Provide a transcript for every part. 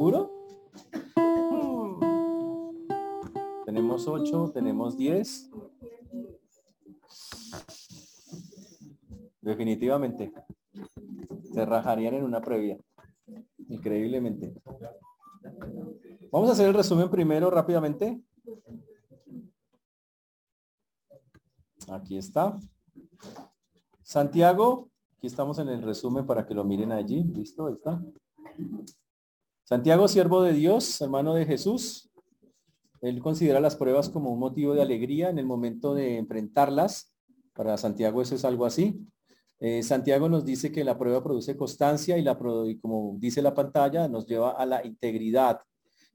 ¿Seguro? Tenemos 8, tenemos 10. Definitivamente. Se rajarían en una previa. Increíblemente. Vamos a hacer el resumen primero rápidamente. Aquí está. Santiago, aquí estamos en el resumen para que lo miren allí. Listo, ahí está. Santiago, siervo de Dios, hermano de Jesús. Él considera las pruebas como un motivo de alegría en el momento de enfrentarlas. Para Santiago eso es algo así. Eh, Santiago nos dice que la prueba produce constancia y, la, y como dice la pantalla, nos lleva a la integridad.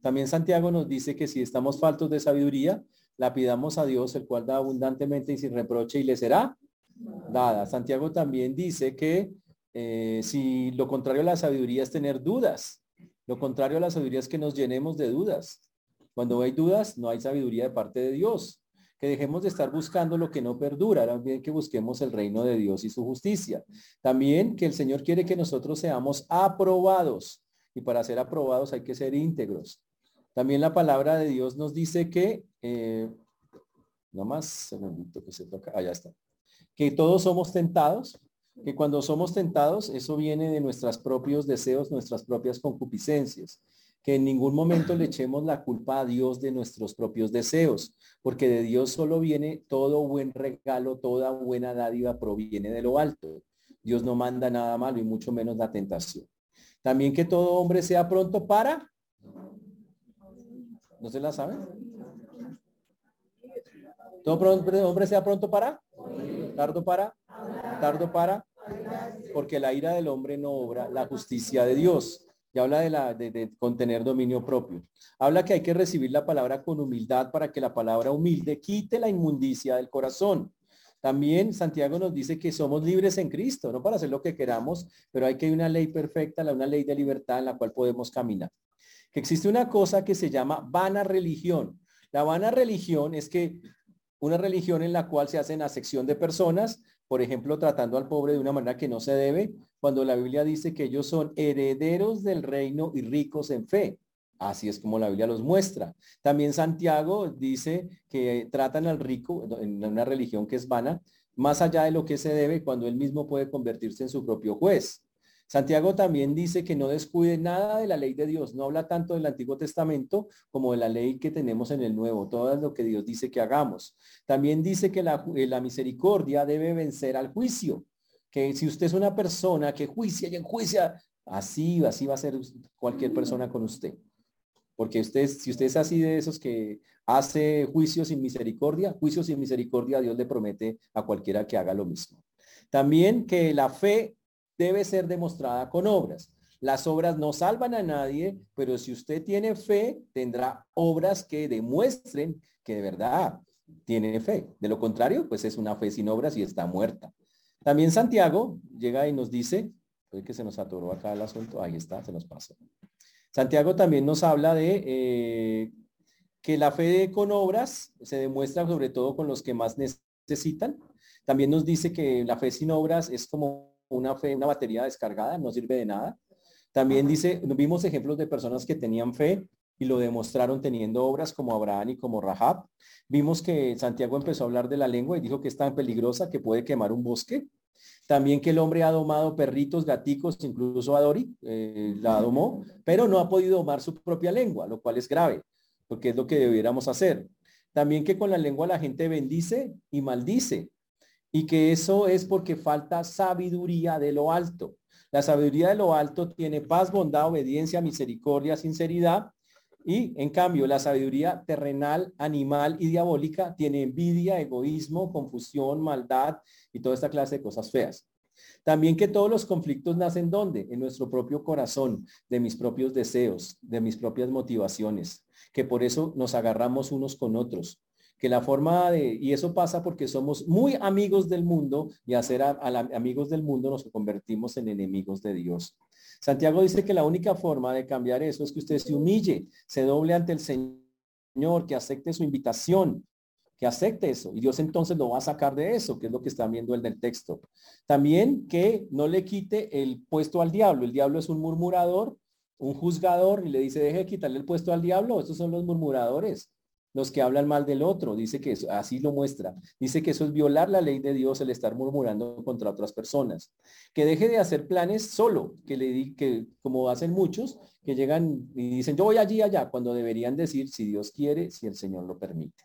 También Santiago nos dice que si estamos faltos de sabiduría, la pidamos a Dios, el cual da abundantemente y sin reproche y le será dada. Santiago también dice que eh, si lo contrario a la sabiduría es tener dudas, lo contrario a la sabiduría es que nos llenemos de dudas. Cuando hay dudas, no hay sabiduría de parte de Dios. Que dejemos de estar buscando lo que no perdura, también que busquemos el reino de Dios y su justicia. También que el Señor quiere que nosotros seamos aprobados. Y para ser aprobados hay que ser íntegros. También la palabra de Dios nos dice que, eh, más segundito que se toca, allá está, que todos somos tentados, que cuando somos tentados, eso viene de nuestros propios deseos, nuestras propias concupiscencias, que en ningún momento le echemos la culpa a Dios de nuestros propios deseos, porque de Dios solo viene todo buen regalo, toda buena dádiva proviene de lo alto. Dios no manda nada malo y mucho menos la tentación. También que todo hombre sea pronto para ¿No se la sabe? Todo hombre sea pronto para, tardo para, tardo para, porque la ira del hombre no obra la justicia de Dios. Y habla de, la, de, contener dominio propio. Habla que hay que recibir la palabra con humildad para que la palabra humilde quite la inmundicia del corazón. También Santiago nos dice que somos libres en Cristo, no para hacer lo que queramos, pero hay que hay una ley perfecta, una ley de libertad en la cual podemos caminar que existe una cosa que se llama vana religión. La vana religión es que una religión en la cual se hace una sección de personas, por ejemplo, tratando al pobre de una manera que no se debe, cuando la Biblia dice que ellos son herederos del reino y ricos en fe. Así es como la Biblia los muestra. También Santiago dice que tratan al rico en una religión que es vana, más allá de lo que se debe, cuando él mismo puede convertirse en su propio juez. Santiago también dice que no descuide nada de la ley de Dios. No habla tanto del Antiguo Testamento como de la ley que tenemos en el Nuevo, todo lo que Dios dice que hagamos. También dice que la, eh, misericordia debe vencer al juicio. Que si usted es una persona que juicia y enjuicia, así, así va a ser cualquier persona con usted. Porque usted, si usted es así de esos que hace juicio sin misericordia, juicio sin misericordia, Dios le promete a cualquiera que haga lo mismo. También que la fe debe ser demostrada con obras. Las obras no salvan a nadie, pero si usted tiene fe, tendrá obras que demuestren que de verdad tiene fe. De lo contrario, pues es una fe sin obras y está muerta. También Santiago llega y nos dice, pues que se nos atoró acá el asunto, ahí está, se nos pasó. Santiago también nos habla de eh, que la fe con obras se demuestra sobre todo con los que más necesitan. También nos dice que la fe sin obras es como una fe, una batería descargada, no sirve de nada. También dice, vimos ejemplos de personas que tenían fe y lo demostraron teniendo obras como Abraham y como Rahab. Vimos que Santiago empezó a hablar de la lengua y dijo que es tan peligrosa que puede quemar un bosque. También que el hombre ha domado perritos, gaticos, incluso a Dori, eh, la domó, pero no ha podido domar su propia lengua, lo cual es grave, porque es lo que debiéramos hacer. También que con la lengua la gente bendice y maldice y que eso es porque falta sabiduría de lo alto. La sabiduría de lo alto tiene paz, bondad, obediencia, misericordia, sinceridad. Y en cambio, la sabiduría terrenal, animal y diabólica tiene envidia, egoísmo, confusión, maldad y toda esta clase de cosas feas. También que todos los conflictos nacen ¿dónde? En nuestro propio corazón, de mis propios deseos, de mis propias motivaciones, que por eso nos agarramos unos con otros, que la forma de, y eso pasa porque somos muy amigos del mundo y a ser amigos del mundo nos convertimos en enemigos de Dios. Santiago dice que la única forma de cambiar eso es que usted se humille, se doble ante el Señor, que acepte su invitación, que acepte eso. Y Dios entonces lo va a sacar de eso, que es lo que están viendo el del texto. También que no le quite el puesto al diablo. El diablo es un murmurador un juzgador y le dice, deje de quitarle el puesto al diablo. Estos son los murmuradores, los que hablan mal del otro. Dice que eso, así lo muestra. Dice que eso es violar la ley de Dios, el estar murmurando contra otras personas. Que deje de hacer planes solo, que le di, que como hacen muchos, que llegan y dicen, yo voy allí allá, cuando deberían decir, si Dios quiere, si el Señor lo permite.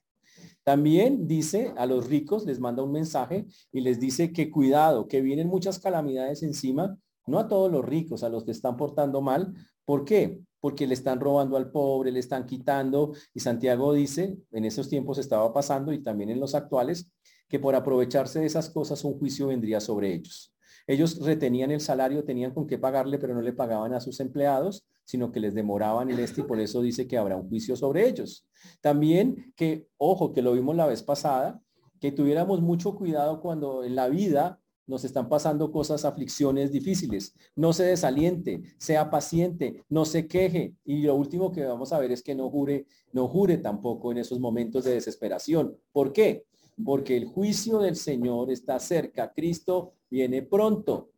También dice a los ricos, les manda un mensaje y les dice que cuidado, que vienen muchas calamidades encima, no a todos los ricos, a los que están portando mal. ¿Por qué? Porque le están robando al pobre, le están quitando. Y Santiago dice, en esos tiempos estaba pasando y también en los actuales, que por aprovecharse de esas cosas un juicio vendría sobre ellos. Ellos retenían el salario, tenían con qué pagarle, pero no le pagaban a sus empleados, sino que les demoraban el este y por eso dice que habrá un juicio sobre ellos. También que, ojo, que lo vimos la vez pasada, que tuviéramos mucho cuidado cuando en la vida nos están pasando cosas, aflicciones difíciles. No se desaliente, sea paciente, no se queje. Y lo último que vamos a ver es que no jure, no jure tampoco en esos momentos de desesperación. ¿Por qué? Porque el juicio del Señor está cerca. Cristo viene pronto.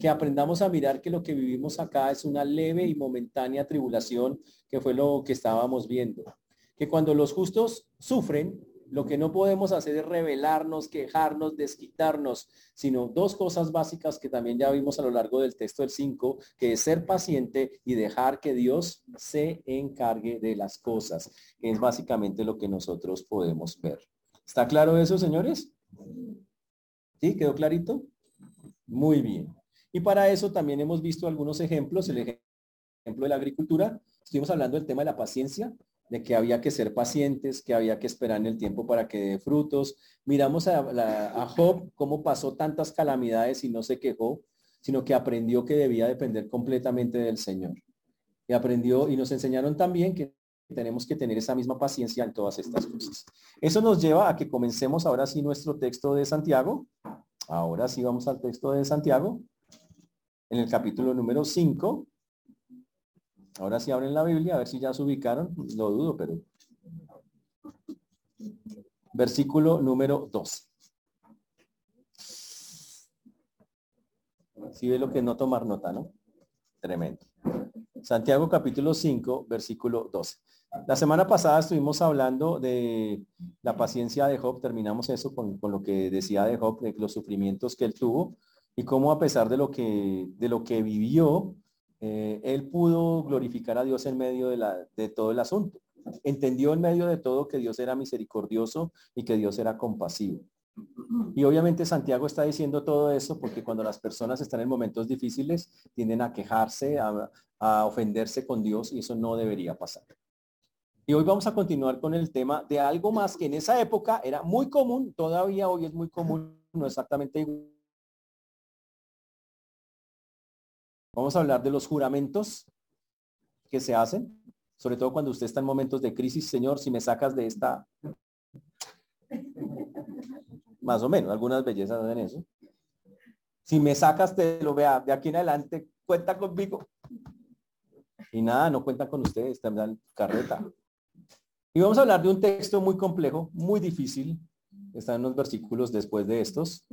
Que aprendamos a mirar que lo que vivimos acá es una leve y momentánea tribulación, que fue lo que estábamos viendo. Que cuando los justos sufren, lo que no podemos hacer es rebelarnos, quejarnos, desquitarnos, sino dos cosas básicas que también ya vimos a lo largo del texto del 5, que es ser paciente y dejar que Dios se encargue de las cosas, es básicamente lo que nosotros podemos ver. ¿Está claro eso, señores? ¿Sí? ¿Quedó clarito? Muy bien. Y para eso también hemos visto algunos ejemplos, el ejemplo de la agricultura. Estuvimos hablando del tema de la paciencia, de que había que ser pacientes, que había que esperar en el tiempo para que dé frutos. Miramos a, Job cómo pasó tantas calamidades y no se quejó, sino que aprendió que debía depender completamente del Señor. Y aprendió y nos enseñaron también que tenemos que tener esa misma paciencia en todas estas cosas. Eso nos lleva a que comencemos ahora sí nuestro texto de Santiago. Ahora sí vamos al texto de Santiago, en el capítulo número 5, Ahora sí abren la Biblia, a ver si ya se ubicaron. Lo dudo, pero... Versículo número 2. Si ve lo que no tomar nota, ¿no? Tremendo. Santiago capítulo 5, versículo 12. La semana pasada estuvimos hablando de la paciencia de Job, terminamos eso con, lo que decía de Job, de los sufrimientos que él tuvo y cómo a pesar de lo que, de lo que vivió, eh, él pudo glorificar a Dios en medio de, la, de todo el asunto. Entendió en medio de todo que Dios era misericordioso y que Dios era compasivo. Y obviamente Santiago está diciendo todo eso porque cuando las personas están en momentos difíciles tienden a quejarse, a, a ofenderse con Dios y eso no debería pasar. Y hoy vamos a continuar con el tema de algo más que en esa época era muy común, todavía hoy es muy común, no exactamente igual Vamos a hablar de los juramentos que se hacen, sobre todo cuando usted está en momentos de crisis, Señor, si me sacas de esta... Más o menos, algunas bellezas hacen eso. Si me sacas de lo vea, de aquí en adelante, cuenta conmigo. Y nada, no cuenta con ustedes, también carreta. Y vamos a hablar de un texto muy complejo, muy difícil, están unos versículos después de estos,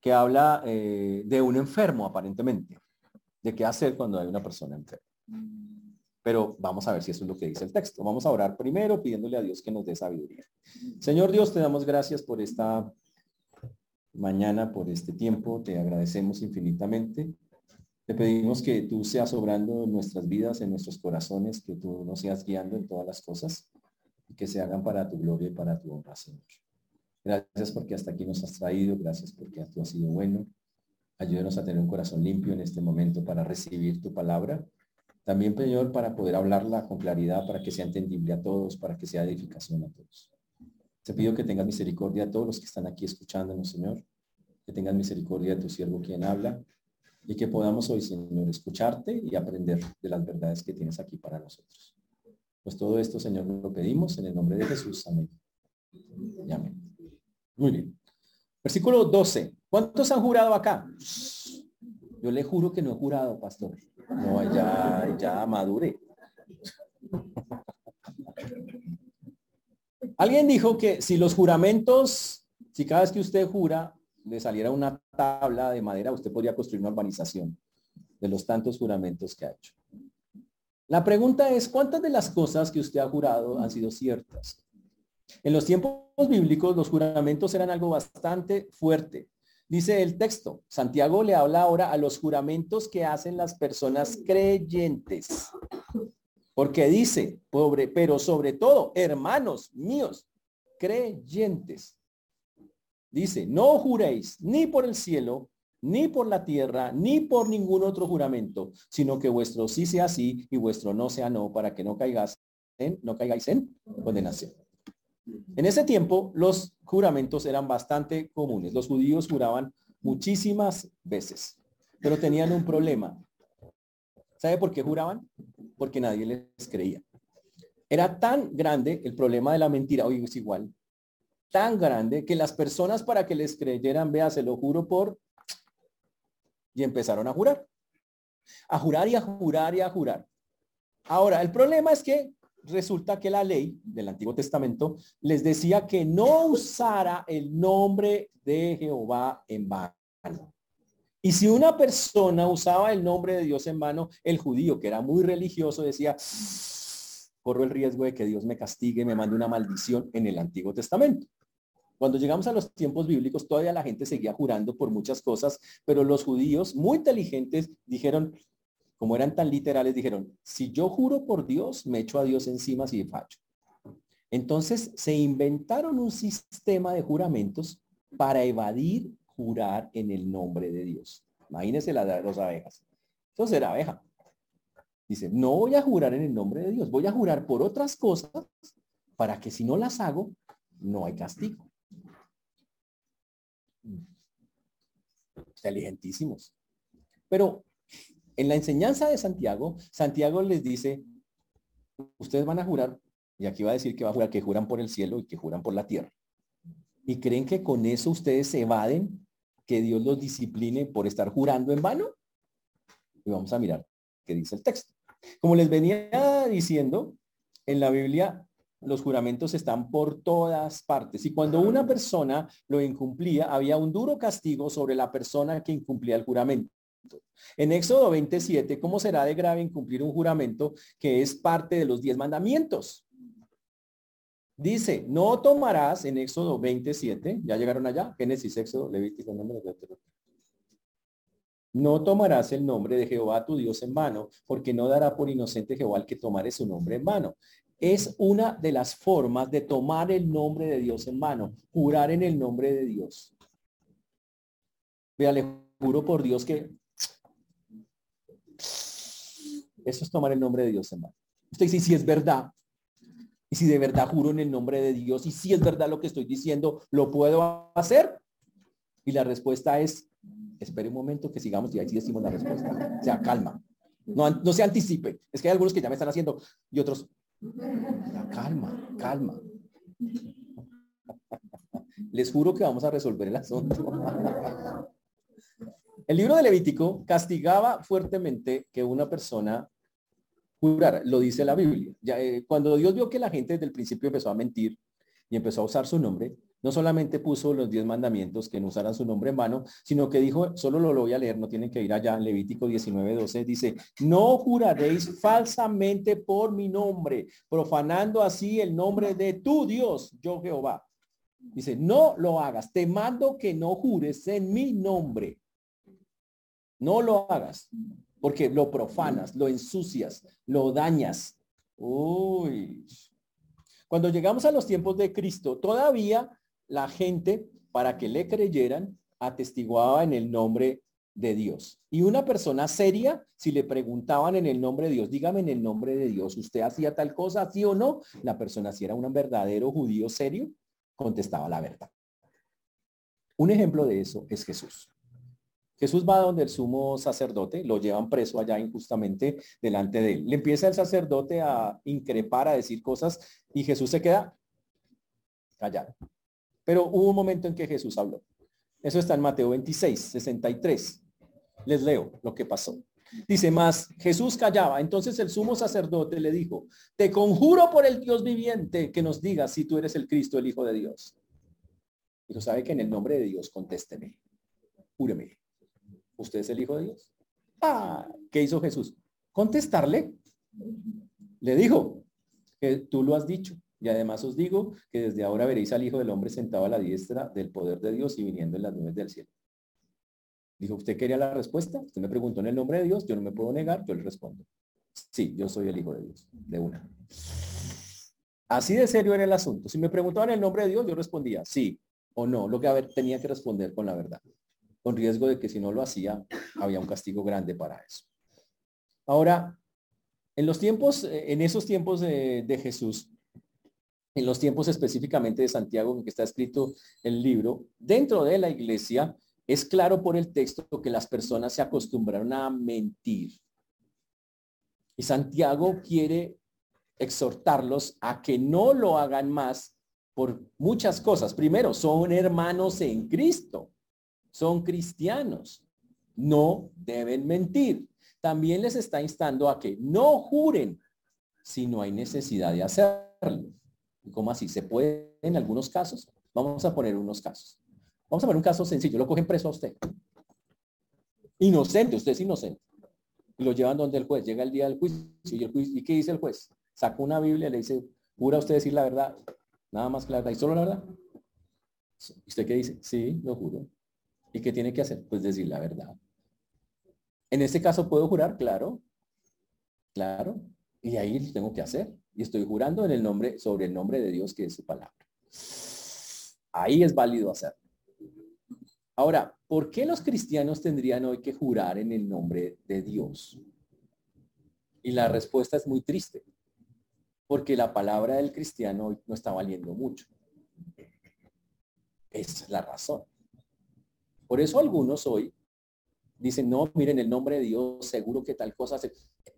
que habla eh, de un enfermo aparentemente de qué hacer cuando hay una persona enferma. Pero vamos a ver si eso es lo que dice el texto. Vamos a orar primero pidiéndole a Dios que nos dé sabiduría. Señor Dios, te damos gracias por esta mañana, por este tiempo. Te agradecemos infinitamente. Te pedimos que tú seas obrando en nuestras vidas, en nuestros corazones, que tú nos seas guiando en todas las cosas y que se hagan para tu gloria y para tu honra, Señor. Gracias porque hasta aquí nos has traído. Gracias porque tú has sido bueno. Ayúdenos a tener un corazón limpio en este momento para recibir tu palabra. También, Señor, para poder hablarla con claridad, para que sea entendible a todos, para que sea edificación a todos. Te pido que tengas misericordia a todos los que están aquí escuchándonos, Señor. Que tengas misericordia de tu siervo quien habla y que podamos hoy, Señor, escucharte y aprender de las verdades que tienes aquí para nosotros. Pues todo esto, Señor, lo pedimos en el nombre de Jesús. Amén. amén. Muy bien. Versículo 12. ¿Cuántos han jurado acá? Yo le juro que no he jurado, pastor. No, ya, ya madure. Alguien dijo que si los juramentos, si cada vez que usted jura le saliera una tabla de madera, usted podría construir una urbanización de los tantos juramentos que ha hecho. La pregunta es, ¿cuántas de las cosas que usted ha jurado han sido ciertas? En los tiempos bíblicos los juramentos eran algo bastante fuerte. Dice el texto, Santiago le habla ahora a los juramentos que hacen las personas creyentes. Porque dice, pobre, pero sobre todo, hermanos míos, creyentes. Dice, no juréis ni por el cielo, ni por la tierra, ni por ningún otro juramento, sino que vuestro sí sea sí y vuestro no sea no, para que no caigáis en, no caigáis en condenación. En ese tiempo, los juramentos eran bastante comunes. Los judíos juraban muchísimas veces, pero tenían un problema. ¿Sabe por qué juraban? Porque nadie les creía. Era tan grande el problema de la mentira, hoy es igual, tan grande que las personas para que les creyeran, vea, se lo juro por y empezaron a jurar. A jurar y a jurar y a jurar. Ahora, el problema es que resulta que la ley del Antiguo Testamento les decía que no usara el nombre de Jehová en vano. Y si una persona usaba el nombre de Dios en vano, el judío, que era muy religioso, decía, corro el riesgo de que Dios me castigue, me mande una maldición en el Antiguo Testamento. Cuando llegamos a los tiempos bíblicos, todavía la gente seguía jurando por muchas cosas, pero los judíos muy inteligentes dijeron, como eran tan literales, dijeron, si yo juro por Dios, me echo a Dios encima si fallo. Entonces se inventaron un sistema de juramentos para evadir jurar en el nombre de Dios. Imagínense la de las abejas. Entonces era abeja. Dice, no voy a jurar en el nombre de Dios, voy a jurar por otras cosas para que si no las hago, no hay castigo. Inteligentísimos. Pero en la enseñanza de Santiago, Santiago les dice, ustedes van a jurar, y aquí va a decir que va a jurar que juran por el cielo y que juran por la tierra. Y creen que con eso ustedes se evaden que Dios los discipline por estar jurando en vano. Y vamos a mirar qué dice el texto. Como les venía diciendo, en la Biblia los juramentos están por todas partes. Y cuando una persona lo incumplía, había un duro castigo sobre la persona que incumplía el juramento. En Éxodo 27, ¿cómo será de grave incumplir un juramento que es parte de los diez mandamientos? Dice, no tomarás en Éxodo 27, ya llegaron allá, Génesis, Éxodo, Levítico, número no tomarás el nombre de Jehová tu Dios en vano, porque no dará por inocente Jehová el que tomare su nombre en vano es una de las formas de tomar el nombre de Dios en mano, jurar en el nombre de Dios. Vea, le juro por Dios que eso es tomar el nombre de Dios en mano. Usted dice, si es verdad, y si de verdad juro en el nombre de Dios, y si es verdad lo que estoy diciendo, ¿lo puedo hacer? Y la respuesta es, espere un momento que sigamos y ahí sí decimos la respuesta. O sea, calma. No, no se anticipe. Es que hay algunos que ya me están haciendo y otros, calma, calma. Les juro que vamos a resolver el asunto. El libro de Levítico castigaba fuertemente que una persona jurara, lo dice la Biblia. Eh, cuando Dios vio que la gente desde el principio empezó a mentir y empezó a usar su nombre, no solamente puso los diez mandamientos que no usaran su nombre en vano, sino que dijo, solo lo, voy a leer, no tienen que ir allá, Levítico 19, 12, dice, no juraréis falsamente por mi nombre, profanando así el nombre de tu Dios, yo Jehová. Dice, no lo hagas, te mando que no jures en mi nombre. No lo hagas, porque lo profanas, lo ensucias, lo dañas. Uy. Cuando llegamos a los tiempos de Cristo, todavía la gente, para que le creyeran, atestiguaba en el nombre de Dios. Y una persona seria, si le preguntaban en el nombre de Dios, dígame en el nombre de Dios, ¿usted hacía tal cosa, sí o no? La persona, si era un verdadero judío serio, contestaba la verdad. Un ejemplo de eso es Jesús. Jesús va donde el sumo sacerdote, lo llevan preso allá injustamente delante de él. Le empieza el sacerdote a increpar, a decir cosas y Jesús se queda callado. Pero hubo un momento en que Jesús habló. Eso está en Mateo 26, 63. Les leo lo que pasó. Dice más, Jesús callaba. Entonces el sumo sacerdote le dijo, te conjuro por el Dios viviente que nos digas si tú eres el Cristo, el Hijo de Dios. Y sabe que en el nombre de Dios contésteme. Júreme. ¿Usted es el Hijo de Dios? Ah, ¿qué hizo Jesús? Contestarle. Le dijo, que tú lo has dicho. Y además os digo que desde ahora veréis al Hijo del Hombre sentado a la diestra del poder de Dios y viniendo en las nubes del cielo. Dijo, ¿usted quería la respuesta? Usted me preguntó en el nombre de Dios, yo no me puedo negar, yo le respondo. Sí, yo soy el Hijo de Dios, de una. Así de serio era el asunto. Si me preguntaban el nombre de Dios, yo respondía sí o no. Lo que a tenía que responder con la verdad, con riesgo de que si no lo hacía, había un castigo grande para eso. Ahora, en los tiempos, eh, en esos tiempos de, de Jesús, en los tiempos específicamente de Santiago, en que está escrito el libro, dentro de la iglesia, es claro por el texto que las personas se acostumbraron a mentir. Y Santiago quiere exhortarlos a que no lo hagan más por muchas cosas. Primero, son hermanos en Cristo, son cristianos, no deben mentir. También les está instando a que no juren si no hay necesidad de hacerlo. ¿Cómo así? ¿Se puede en algunos casos? Vamos a poner unos casos. Vamos a poner un caso sencillo. Lo cogen preso a usted. Inocente, usted es inocente. Y lo llevan donde el juez. Llega el día del juicio. ¿Y, el juicio, ¿y qué dice el juez? Saca una Biblia y le dice, ¿jura usted decir la verdad? Nada más que la verdad. ¿Y solo la verdad? ¿Usted qué dice? Sí, lo juro. ¿Y qué tiene que hacer? Pues decir la verdad. En este caso, ¿puedo jurar? Claro. Claro. Y ahí lo tengo que hacer. Y estoy jurando en el nombre, sobre el nombre de Dios, que es su palabra. Ahí es válido hacerlo. Ahora, ¿por qué los cristianos tendrían hoy que jurar en el nombre de Dios? Y la respuesta es muy triste, porque la palabra del cristiano hoy no está valiendo mucho. Esa es la razón. Por eso algunos hoy dicen, no, miren, el nombre de Dios, seguro que tal cosa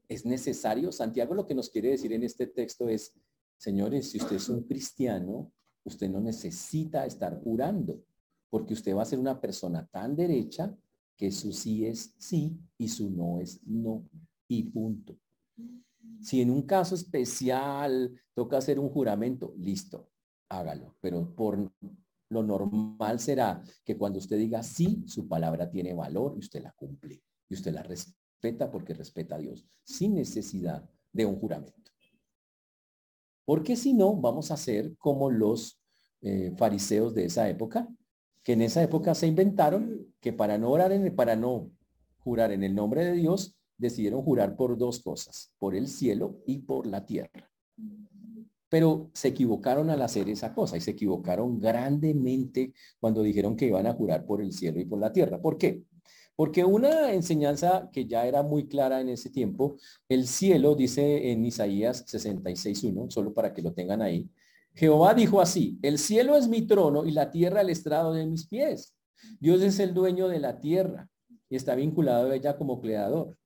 es necesario. Santiago lo que nos quiere decir en este texto es, señores, si usted es un cristiano, usted no necesita estar jurando, porque usted va a ser una persona tan derecha que su sí es sí y su no es no y punto. Si en un caso especial toca hacer un juramento, listo, hágalo, pero por lo normal será que cuando usted diga sí, su palabra tiene valor y usted la cumple y usted la respeta porque respeta a Dios, sin necesidad de un juramento. Porque si no, vamos a ser como los eh, fariseos de esa época, que en esa época se inventaron que para no orar en, para no jurar en el nombre de Dios, decidieron jurar por dos cosas, por el cielo y por la tierra. Pero se equivocaron al hacer esa cosa y se equivocaron grandemente cuando dijeron que iban a jurar por el cielo y por la tierra. ¿Por qué? Porque una enseñanza que ya era muy clara en ese tiempo, el cielo dice en Isaías 66.1, solo para que lo tengan ahí, Jehová dijo así, el cielo es mi trono y la tierra el estrado de mis pies. Dios es el dueño de la tierra y está vinculado a ella como creador.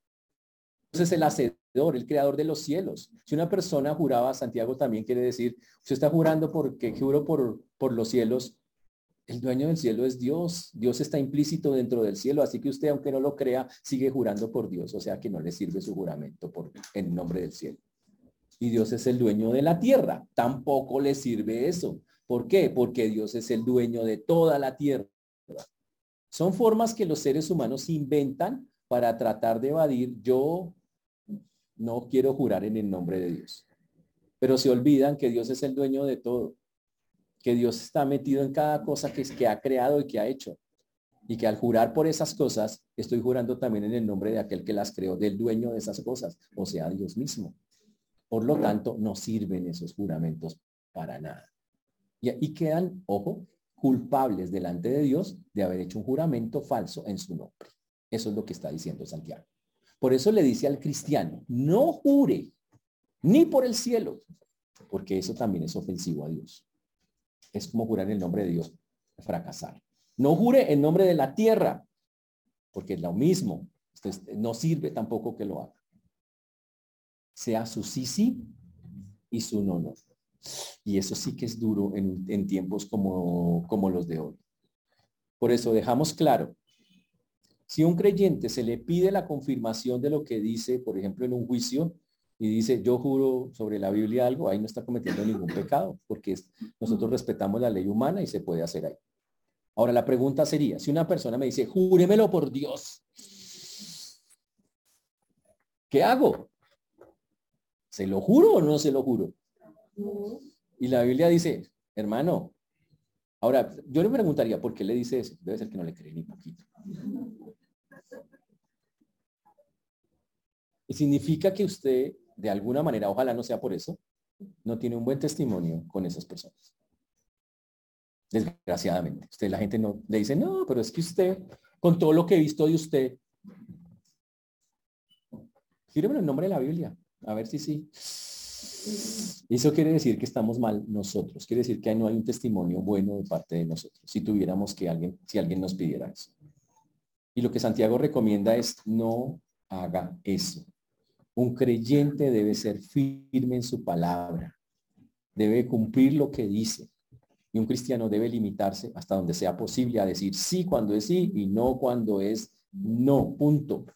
Entonces el hacedor el creador de los cielos. Si una persona juraba, Santiago también quiere decir, usted está jurando porque juro por, por los cielos, el dueño del cielo es Dios. Dios está implícito dentro del cielo, así que usted, aunque no lo crea, sigue jurando por Dios, o sea que no le sirve su juramento por, en nombre del cielo. Y Dios es el dueño de la tierra, tampoco le sirve eso. ¿Por qué? Porque Dios es el dueño de toda la tierra. Son formas que los seres humanos inventan para tratar de evadir yo no quiero jurar en el nombre de Dios. Pero se olvidan que Dios es el dueño de todo, que Dios está metido en cada cosa que, que ha creado y que ha hecho. Y que al jurar por esas cosas, estoy jurando también en el nombre de aquel que las creó, del dueño de esas cosas, o sea, Dios mismo. Por lo tanto, no sirven esos juramentos para nada. Y, y quedan, ojo, culpables delante de Dios de haber hecho un juramento falso en su nombre. Eso es lo que está diciendo Santiago. Por eso le dice al cristiano, no jure ni por el cielo, porque eso también es ofensivo a Dios. Es como jurar en el nombre de Dios, fracasar. No jure en nombre de la tierra, porque es lo mismo. no sirve tampoco que lo haga. Sea su sí, sí y su no, no. Y eso sí que es duro en, tiempos como, como los de hoy. Por eso dejamos claro si un creyente se le pide la confirmación de lo que dice, por ejemplo, en un juicio, y dice, yo juro sobre la Biblia algo, ahí no está cometiendo ningún pecado, porque nosotros respetamos la ley humana y se puede hacer ahí. Ahora la pregunta sería, si una persona me dice, júremelo por Dios, ¿qué hago? ¿Se lo juro o no se lo juro? Y la Biblia dice, hermano, ahora yo le preguntaría, ¿por qué le dice eso? Debe ser que no le cree ni poquito. Y significa que usted, de alguna manera, ojalá no sea por eso, no tiene un buen testimonio con esas personas. Desgraciadamente. Usted, la gente no le dice, no, pero es que usted, con todo lo que he visto de usted, Gíreme el nombre de la Biblia, a ver si sí. Eso quiere decir que estamos mal nosotros, quiere decir que no hay un testimonio bueno de parte de nosotros, si tuviéramos que alguien, si alguien nos pidiera eso. Y lo que Santiago recomienda es no haga eso. Un creyente debe ser firme en su palabra, debe cumplir lo que dice. Y un cristiano debe limitarse hasta donde sea posible a decir sí cuando es sí y no cuando es no. Punto.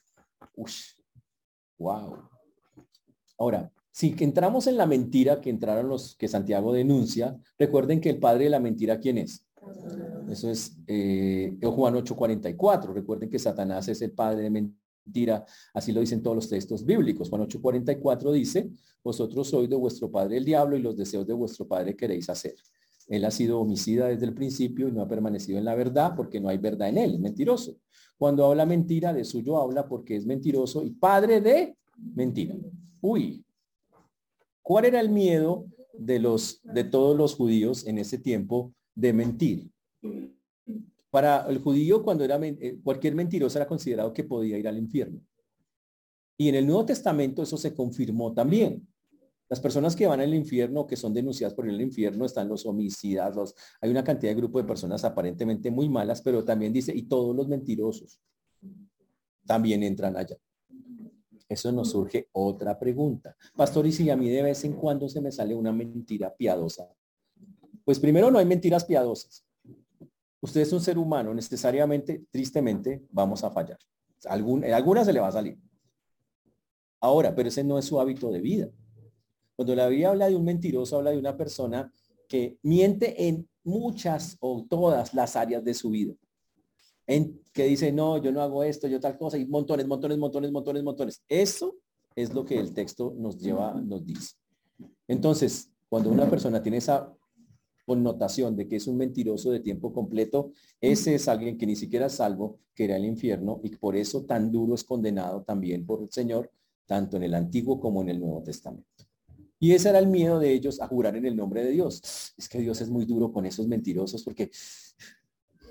Wow. Ahora, si entramos en la mentira que entraron los que Santiago denuncia, recuerden que el padre de la mentira, ¿quién es? Eso es eh, Juan 8:44. Recuerden que Satanás es el padre de mentira. Así lo dicen todos los textos bíblicos. Juan 8:44 dice, vosotros sois de vuestro padre el diablo y los deseos de vuestro padre queréis hacer. Él ha sido homicida desde el principio y no ha permanecido en la verdad porque no hay verdad en él, mentiroso. Cuando habla mentira, de suyo habla porque es mentiroso y padre de mentira. Uy, ¿cuál era el miedo de, los, de todos los judíos en ese tiempo de mentir? Para el judío, cuando era eh, cualquier mentiroso era considerado que podía ir al infierno. Y en el Nuevo Testamento eso se confirmó también. Las personas que van al infierno, que son denunciadas por el infierno, están los homicidas, hay una cantidad de grupo de personas aparentemente muy malas, pero también dice, y todos los mentirosos también entran allá. Eso nos surge otra pregunta. Pastor, ¿y si a mí de vez en cuando se me sale una mentira piadosa? Pues primero no hay mentiras piadosas. Usted es un ser humano, necesariamente, tristemente, vamos a fallar. Algún, alguna se le va a salir. Ahora, pero ese no es su hábito de vida. Cuando la Biblia habla de un mentiroso, habla de una persona que miente en muchas o todas las áreas de su vida. En, que dice, no, yo no hago esto, yo tal cosa, y montones, montones, montones, montones, montones. Eso es lo que el texto nos lleva, nos dice. Entonces, cuando una persona tiene esa connotación de que es un mentiroso de tiempo completo, ese es alguien que ni siquiera es salvo, que irá al infierno y por eso tan duro es condenado también por el Señor, tanto en el Antiguo como en el Nuevo Testamento. Y ese era el miedo de ellos a jurar en el nombre de Dios. Es que Dios es muy duro con esos mentirosos porque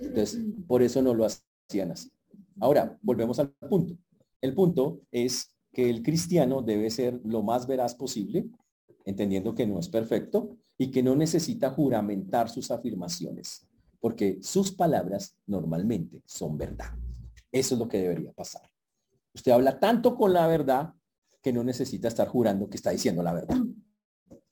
entonces por eso no lo hacían así. Ahora, volvemos al punto. El punto es que el cristiano debe ser lo más veraz posible, entendiendo que no es perfecto y que no necesita juramentar sus afirmaciones, porque sus palabras normalmente son verdad. Eso es lo que debería pasar. Usted habla tanto con la verdad que no necesita estar jurando que está diciendo la verdad.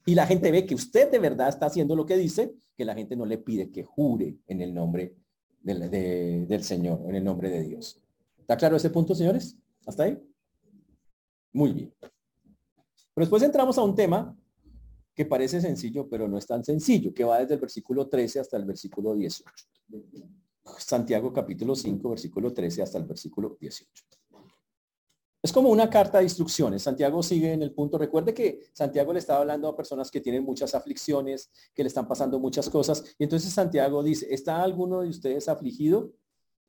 Y la gente ve que usted de verdad está haciendo lo que dice, que la gente no le pide que jure en el nombre del, Señor, en el nombre de Dios. ¿Está claro ese punto, señores? ¿Hasta ahí? Muy bien. Pero después entramos a un tema que parece sencillo, pero no es tan sencillo, que va desde el versículo 13 hasta el versículo 18. Santiago capítulo 5, versículo 13 hasta el versículo 18. Es como una carta de instrucciones. Santiago sigue en el punto. Recuerde que Santiago le estaba hablando a personas que tienen muchas aflicciones, que le están pasando muchas cosas. Y entonces Santiago dice, ¿está alguno de ustedes afligido?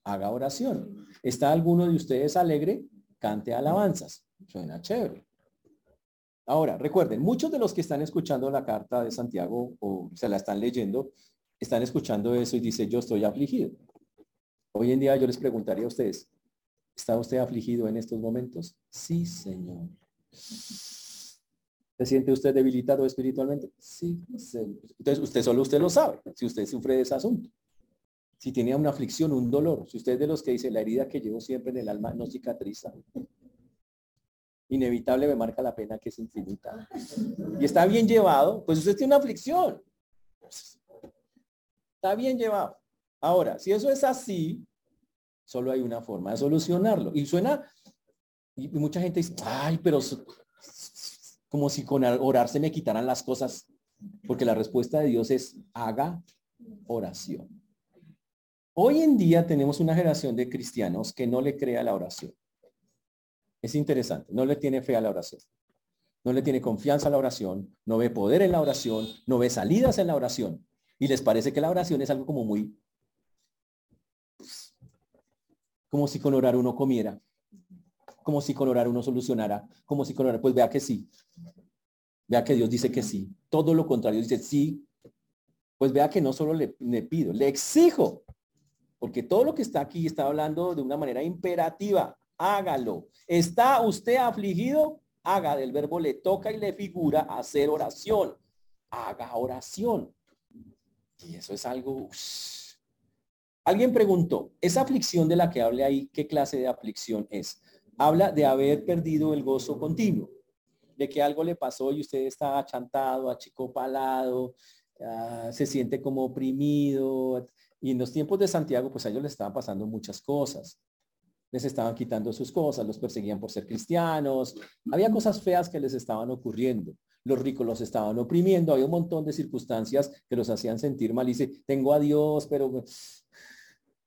Haga oración. ¿Está alguno de ustedes alegre? Cante alabanzas. Suena chévere. Ahora, recuerden, muchos de los que están escuchando la carta de Santiago o se la están leyendo, están escuchando eso y dice, yo estoy afligido. Hoy en día yo les preguntaría a ustedes, ¿Está usted afligido en estos momentos? Sí, Señor. ¿Se siente usted debilitado espiritualmente? Sí, Señor. Entonces, usted solo usted lo sabe, si usted sufre de ese asunto. Si tenía una aflicción, un dolor, si usted es de los que dice, la herida que llevo siempre en el alma no cicatriza. Inevitable me marca la pena que es infinita. Y está bien llevado, pues usted tiene una aflicción. Está bien llevado. Ahora, si eso es así, Solo hay una forma de solucionarlo. Y suena, y mucha gente dice, ay, pero como si con orar se me quitaran las cosas, porque la respuesta de Dios es, haga oración. Hoy en día tenemos una generación de cristianos que no le crea la oración. Es interesante, no le tiene fe a la oración. no le tiene confianza a la oración, no ve poder en la oración, no ve salidas en la oración. Y les parece que la oración es algo como muy, como si con orar uno comiera, como si con orar uno solucionara, como si con orar, pues vea que sí. Vea que Dios dice que sí. Todo lo contrario, dice sí. Pues vea que no solo le, le pido, le exijo. Porque todo lo que está aquí está hablando de una manera imperativa. Hágalo. ¿Está usted afligido? Haga del verbo le toca y le figura hacer oración. Haga oración. Y eso es algo... Alguien preguntó, esa aflicción de la que hable ahí, ¿qué clase de aflicción es? Habla de haber perdido el gozo continuo, de que algo le pasó y usted está achantado, achicopalado, uh, se siente como oprimido. Y en los tiempos de Santiago, pues a ellos les estaban pasando muchas cosas. Les estaban quitando sus cosas, los perseguían por ser cristianos. Había cosas feas que les estaban ocurriendo los ricos los estaban oprimiendo, había un montón de circunstancias que los hacían sentir mal y dice, tengo a Dios, pero...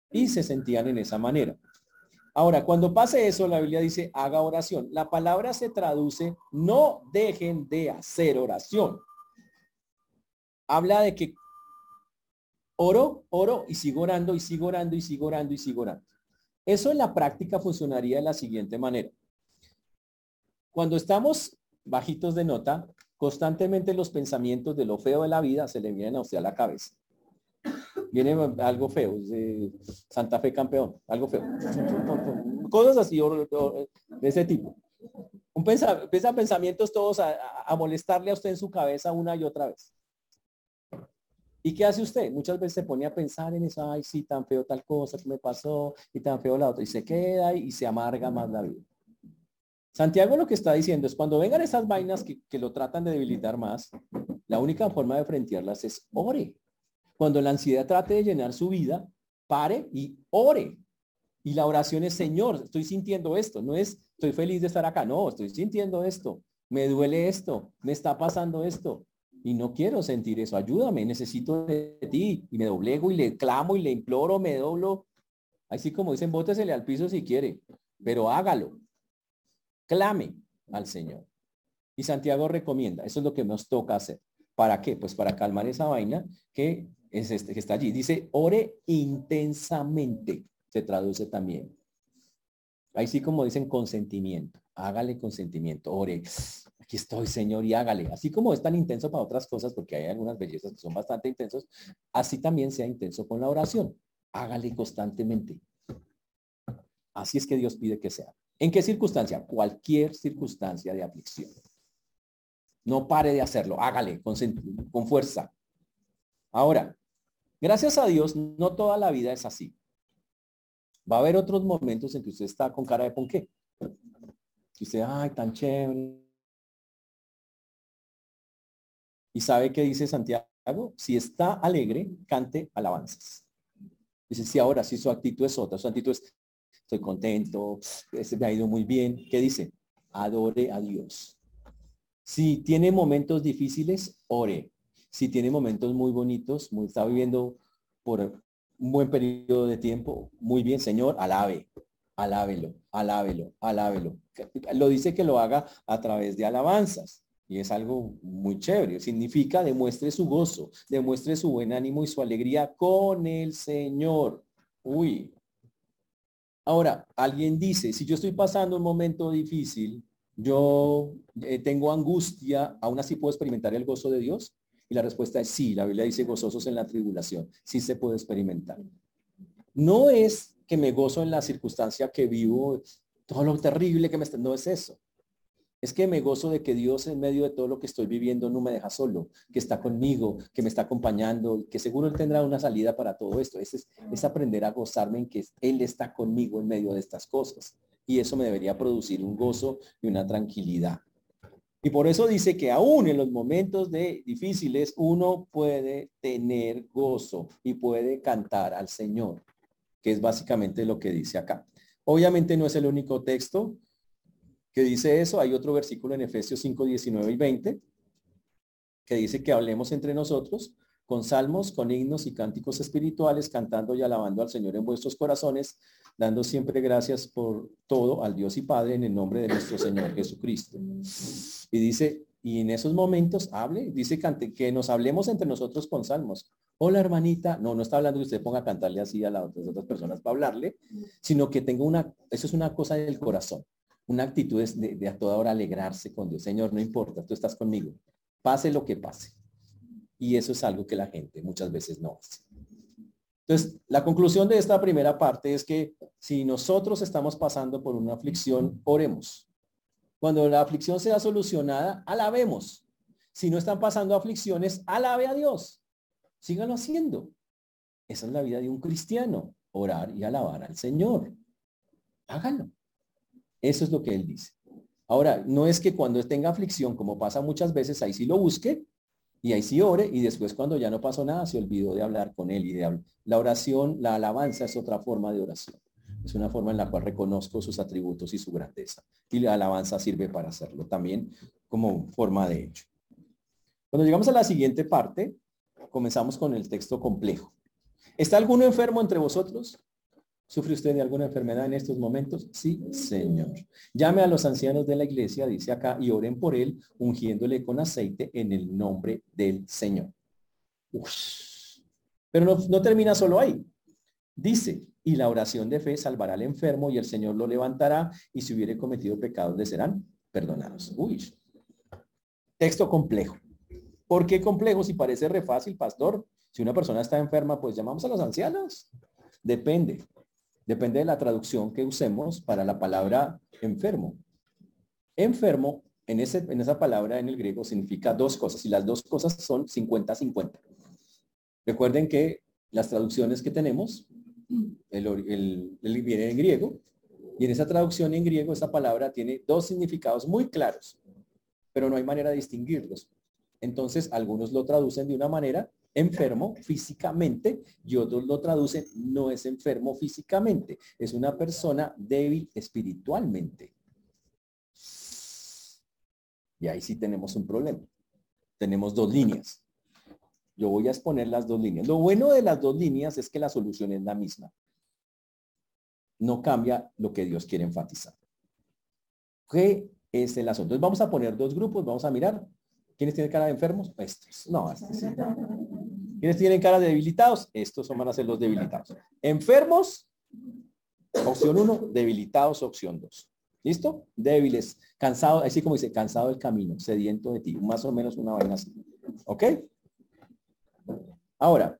Y se sentían en esa manera. Ahora, cuando pase eso, la Biblia dice, haga oración. La palabra se traduce, no dejen de hacer oración. Habla de que oro, oro y sigo orando y sigo orando y sigo orando y sigo orando. Eso en la práctica funcionaría de la siguiente manera. Cuando estamos bajitos de nota, constantemente los pensamientos de lo feo de la vida se le vienen a usted a la cabeza. Viene algo feo, Santa Fe campeón, algo feo. Cosas así de ese tipo. Un pensa, pensamientos todos a, molestarle a usted en su cabeza una y otra vez. ¿Y qué hace usted? Muchas veces se pone a pensar en eso, ay, sí, tan feo tal cosa que me pasó y tan feo la otra. Y se queda y se amarga más la vida. Santiago lo que está diciendo es cuando vengan esas vainas que, lo tratan de debilitar más, la única forma de frentearlas es ore. Cuando la ansiedad trate de llenar su vida, pare y ore. Y la oración es, Señor, estoy sintiendo esto. No es, estoy feliz de estar acá. No, estoy sintiendo esto. Me duele esto. Me está pasando esto. Y no quiero sentir eso. Ayúdame. Necesito de ti. Y me doblego y le clamo y le imploro, me doblo. Así como dicen, bótesele al piso si quiere. Pero hágalo clame al Señor. Y Santiago recomienda, eso es lo que nos toca hacer. ¿Para qué? Pues para calmar esa vaina que, es este, que está allí. Dice, ore intensamente, se traduce también. Ahí sí como dicen consentimiento, hágale consentimiento, ore, aquí estoy Señor y hágale. Así como es tan intenso para otras cosas, porque hay algunas bellezas que son bastante intensos, así también sea intenso con la oración. Hágale constantemente. Así es que Dios pide que sea. ¿En qué circunstancia? Cualquier circunstancia de aflicción. No pare de hacerlo, hágale con, con fuerza. Ahora, gracias a Dios, no toda la vida es así. Va a haber otros momentos en que usted está con cara de ponqué. Y usted, ay, tan chévere. ¿Y sabe qué dice Santiago? Si está alegre, cante alabanzas. Dice, si ahora, si su actitud es otra, su actitud es, estoy contento, se me ha ido muy bien. ¿Qué dice? Adore a Dios. Si tiene momentos difíciles, ore. Si tiene momentos muy bonitos, muy, está viviendo por un buen periodo de tiempo, muy bien, Señor, alabe, alábelo, alábelo, alábelo. Lo dice que lo haga a través de alabanzas. Y es algo muy chévere. Significa demuestre su gozo, demuestre su buen ánimo y su alegría con el Señor. Uy, Ahora, alguien dice, si yo estoy pasando un momento difícil, yo eh, tengo angustia, aún así puedo experimentar el gozo de Dios. Y la respuesta es sí, la Biblia dice gozosos en la tribulación, sí se puede experimentar. No es que me gozo en la circunstancia que vivo, todo lo terrible que me está, no es eso es que me gozo de que Dios en medio de todo lo que estoy viviendo no me deja solo, que está conmigo, que me está acompañando, que seguro Él tendrá una salida para todo esto. Es, es aprender a gozarme en que Él está conmigo en medio de estas cosas. Y eso me debería producir un gozo y una tranquilidad. Y por eso dice que aún en los momentos de difíciles uno puede tener gozo y puede cantar al Señor, que es básicamente lo que dice acá. Obviamente no es el único texto, que dice eso. Hay otro versículo en Efesios 5, 19 y 20 que dice que hablemos entre nosotros con salmos, con himnos y cánticos espirituales, cantando y alabando al Señor en vuestros corazones, dando siempre gracias por todo al Dios y Padre en el nombre de nuestro Señor Jesucristo. Y dice, y en esos momentos hable, dice que nos hablemos entre nosotros con salmos. Hola hermanita, no, no está hablando que usted ponga a cantarle así a las otras personas para hablarle, sino que tenga una, eso es una cosa del corazón, una actitud de, de a toda hora alegrarse con Dios. Señor, no importa, tú estás conmigo, pase lo que pase. Y eso es algo que la gente muchas veces no hace. Entonces, la conclusión de esta primera parte es que si nosotros estamos pasando por una aflicción, oremos. Cuando la aflicción sea solucionada, alabemos. Si no están pasando aflicciones, alabe a Dios. Síganlo haciendo. Esa es la vida de un cristiano, orar y alabar al Señor. Háganlo. Eso es lo que él dice. Ahora, no es que cuando tenga aflicción, como pasa muchas veces, ahí sí lo busque y ahí sí ore y después cuando ya no pasó nada, se olvidó de hablar con él y de hablar. La oración, la alabanza es otra forma de oración. Es una forma en la cual reconozco sus atributos y su grandeza. Y la alabanza sirve para hacerlo también como forma de hecho. Cuando llegamos a la siguiente parte, comenzamos con el texto complejo. ¿Está alguno enfermo entre vosotros? ¿Sufre usted de alguna enfermedad en estos momentos? Sí, Señor. Llame a los ancianos de la iglesia, dice acá, y oren por él, ungiéndole con aceite en el nombre del Señor. Pero no, no termina solo ahí. Dice, y la oración de fe salvará al enfermo y el Señor lo levantará y si hubiere cometido pecados le serán perdonados. Uy, texto complejo. ¿Por qué complejo? Si parece re fácil, pastor. Si una persona está enferma, pues llamamos a los ancianos. Depende. Depende de la traducción que usemos para la palabra enfermo. Enfermo, en, esa palabra en el griego, significa dos cosas y las dos cosas son 50-50. Recuerden que las traducciones que tenemos el, el, viene en griego, y en esa traducción en griego esa palabra tiene dos significados muy claros, pero no hay manera de distinguirlos. Entonces, algunos lo traducen de una manera enfermo físicamente y otros lo traducen no es enfermo físicamente, es una persona débil espiritualmente. Y ahí sí tenemos un problema. Tenemos dos líneas. Yo voy a exponer las dos líneas. Lo bueno de las dos líneas es que la solución es la misma. No cambia lo que Dios quiere enfatizar. ¿Qué es el asunto? Entonces vamos a poner dos grupos, vamos a mirar. ¿Quiénes tienen cara de enfermos? Estos. No, ¿Quiénes tienen cara de debilitados? Estos son, van a ser los debilitados. Enfermos, opción uno. debilitados, opción dos. ¿Listo? Débiles, cansado, así como dice, cansado del camino, sediento de ti, más o menos una vaina así. ¿Ok? Ahora,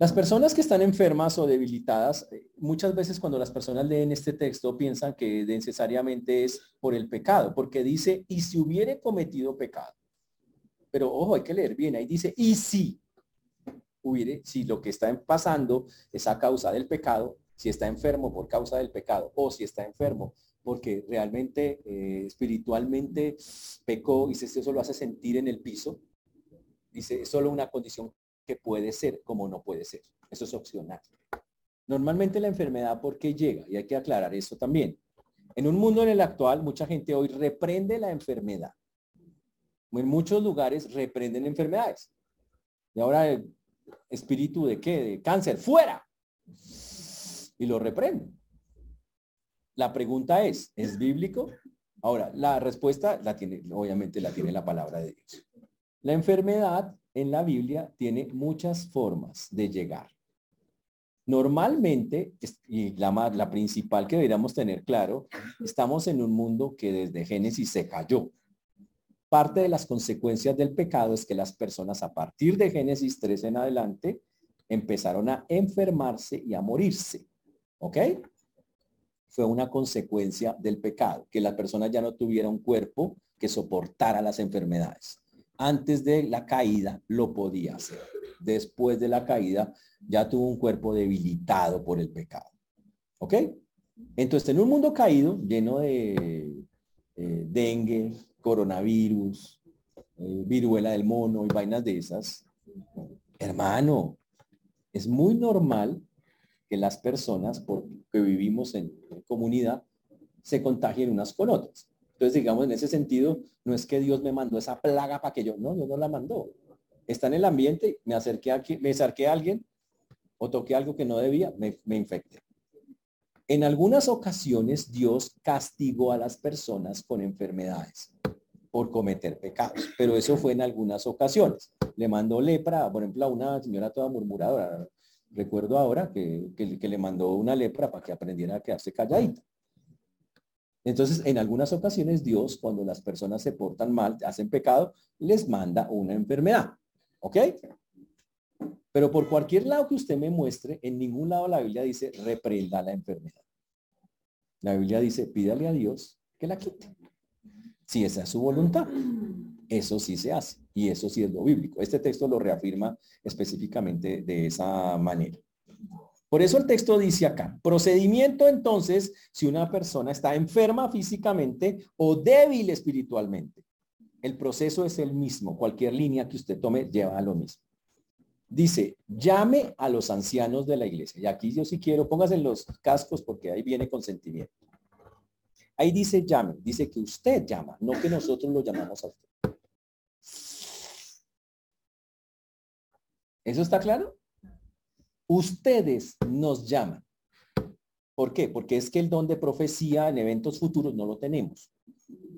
las personas que están enfermas o debilitadas, eh, muchas veces cuando las personas leen este texto piensan que necesariamente es por el pecado, porque dice, y si hubiere cometido pecado. Pero ojo, hay que leer bien, ahí dice, y si hubiere, si lo que está pasando es a causa del pecado, si está enfermo por causa del pecado, o si está enfermo porque realmente eh, espiritualmente pecó y si eso lo hace sentir en el piso, Dice, es solo una condición que puede ser como no puede ser. Eso es opcional. Normalmente la enfermedad, ¿por qué llega? Y hay que aclarar eso también. En un mundo en el actual, mucha gente hoy reprende la enfermedad. En muchos lugares reprenden enfermedades. Y ahora, ¿espíritu de qué? De cáncer, fuera. Y lo reprenden. La pregunta es, ¿es bíblico? Ahora, la respuesta la tiene, obviamente la tiene la palabra de Dios. La enfermedad en la Biblia tiene muchas formas de llegar. Normalmente, y la, la principal que deberíamos tener claro, estamos en un mundo que desde Génesis se cayó. Parte de las consecuencias del pecado es que las personas a partir de Génesis 3 en adelante empezaron a enfermarse y a morirse. ¿Ok? Fue una consecuencia del pecado, que la persona ya no tuviera un cuerpo que soportara las enfermedades antes de la caída lo podía hacer. Después de la caída ya tuvo un cuerpo debilitado por el pecado. ¿Ok? Entonces, en un mundo caído, lleno de eh, dengue, coronavirus, eh, viruela del mono y vainas de esas, hermano, es muy normal que las personas que vivimos en comunidad se contagien unas con otras. Entonces, digamos, en ese sentido, no es que Dios me mandó esa plaga para que yo, no, Dios no la mandó. está en el ambiente, me acerqué a, me acerqué a alguien o toqué algo que no debía, me, me infecté. En algunas ocasiones Dios castigó a las personas con enfermedades por cometer pecados, pero eso fue en algunas ocasiones. Le mandó lepra, por ejemplo, a una señora toda murmuradora. Recuerdo ahora que, que, le mandó una lepra para que aprendiera a quedarse calladita. Entonces, en algunas ocasiones Dios, cuando las personas se portan mal, hacen pecado, les manda una enfermedad. ¿Ok? Pero por cualquier lado que usted me muestre, en ningún lado la Biblia dice reprenda la enfermedad. La Biblia dice pídale a Dios que la quite. Si esa es su voluntad, eso sí se hace. Y eso sí es lo bíblico. Este texto lo reafirma específicamente de esa manera. Por eso el texto dice acá, procedimiento entonces si una persona está enferma físicamente o débil espiritualmente. El proceso es el mismo. Cualquier línea que usted tome lleva a lo mismo. Dice, llame a los ancianos de la iglesia. Y aquí yo sí quiero, póngase los cascos porque ahí viene consentimiento. Ahí dice llame, dice que usted llama, no que nosotros lo llamamos a usted. ¿Eso está claro? Ustedes nos llaman. ¿Por qué? Porque es que el don de profecía en eventos futuros no lo tenemos.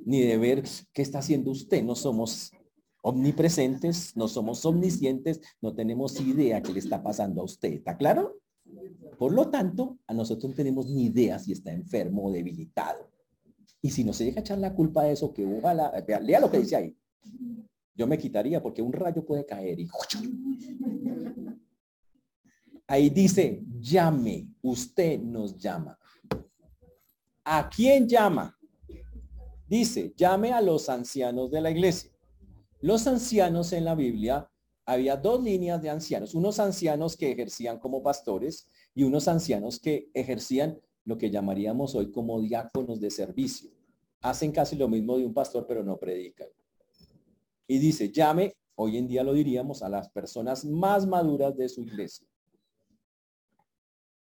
Ni de ver qué está haciendo usted. No somos omnipresentes, no somos omniscientes, no tenemos idea qué le está pasando a usted. ¿Está claro? Por lo tanto, a nosotros no tenemos ni idea si está enfermo o debilitado. Y si no se llega a echar la culpa de eso, que ojalá, lea lo que dice ahí. Yo me quitaría porque un rayo puede caer y... Ahí dice, llame, usted nos llama. ¿A quién llama? Dice, llame a los ancianos de la iglesia. Los ancianos en la Biblia, había dos líneas de ancianos, unos ancianos que ejercían como pastores y unos ancianos que ejercían lo que llamaríamos hoy como diáconos de servicio. Hacen casi lo mismo de un pastor, pero no predican. Y dice, llame, hoy en día lo diríamos, a las personas más maduras de su iglesia.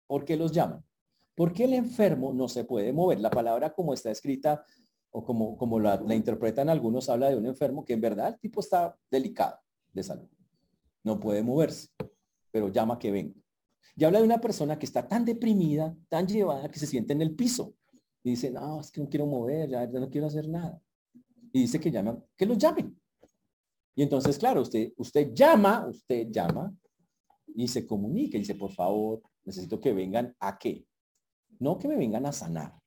¿Por qué los llaman? Porque el enfermo no se puede mover. La palabra como está escrita o como, como la, interpretan algunos, habla de un enfermo que en verdad el tipo está delicado de salud. No puede moverse, pero llama que venga. Y habla de una persona que está tan deprimida, tan llevada, que se siente en el piso. Y dice, no, es que no quiero mover, ya, no quiero hacer nada. Y dice que llaman, que los llamen. Y entonces, claro, usted, usted llama, usted llama y se comunica y dice, por favor, necesito que vengan a qué. No que me vengan a sanar,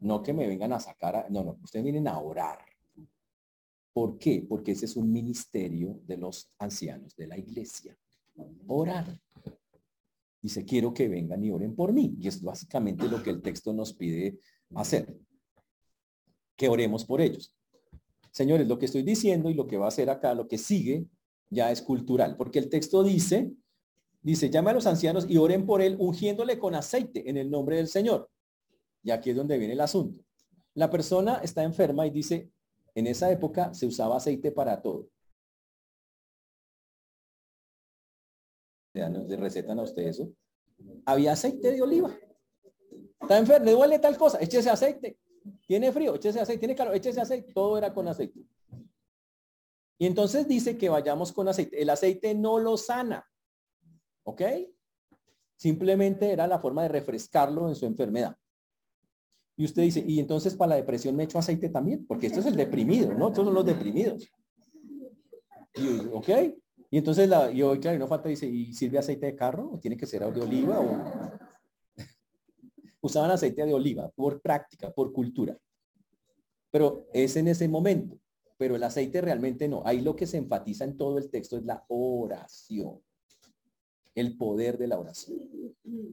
no que me vengan a sacar, a, no, no, ustedes vienen a orar. ¿Por qué? Porque ese es un ministerio de los ancianos de la iglesia. Orar. Dice, quiero que vengan y oren por mí. Y es básicamente lo que el texto nos pide hacer. Que oremos por ellos. Señores, lo que estoy diciendo y lo que va a hacer acá, lo que sigue, ya es cultural. Porque el texto dice, dice, llama a los ancianos y oren por él ungiéndole con aceite en el nombre del Señor. Y aquí es donde viene el asunto. La persona está enferma y dice, en esa época se usaba aceite para todo. ¿De recetan a usted eso? Había aceite de oliva. Está enfermo, le duele tal cosa, échese aceite. Tiene frío, échese aceite. Tiene calor, échese aceite. Todo era con aceite. Y entonces dice que vayamos con aceite. El aceite no lo sana. ¿Ok? Simplemente era la forma de refrescarlo en su enfermedad. Y usted dice, y entonces para la depresión me echo aceite también, porque esto es el deprimido, ¿no? Todos son los deprimidos. ¿Ok? Y entonces, la, y hoy, claro, no falta, dice, ¿y sirve aceite de carro? ¿O tiene que ser de oliva? O... Usaban aceite de oliva por práctica, por cultura. Pero es en ese momento. Pero el aceite realmente no. Ahí lo que se enfatiza en todo el texto es la oración. El poder de la oración.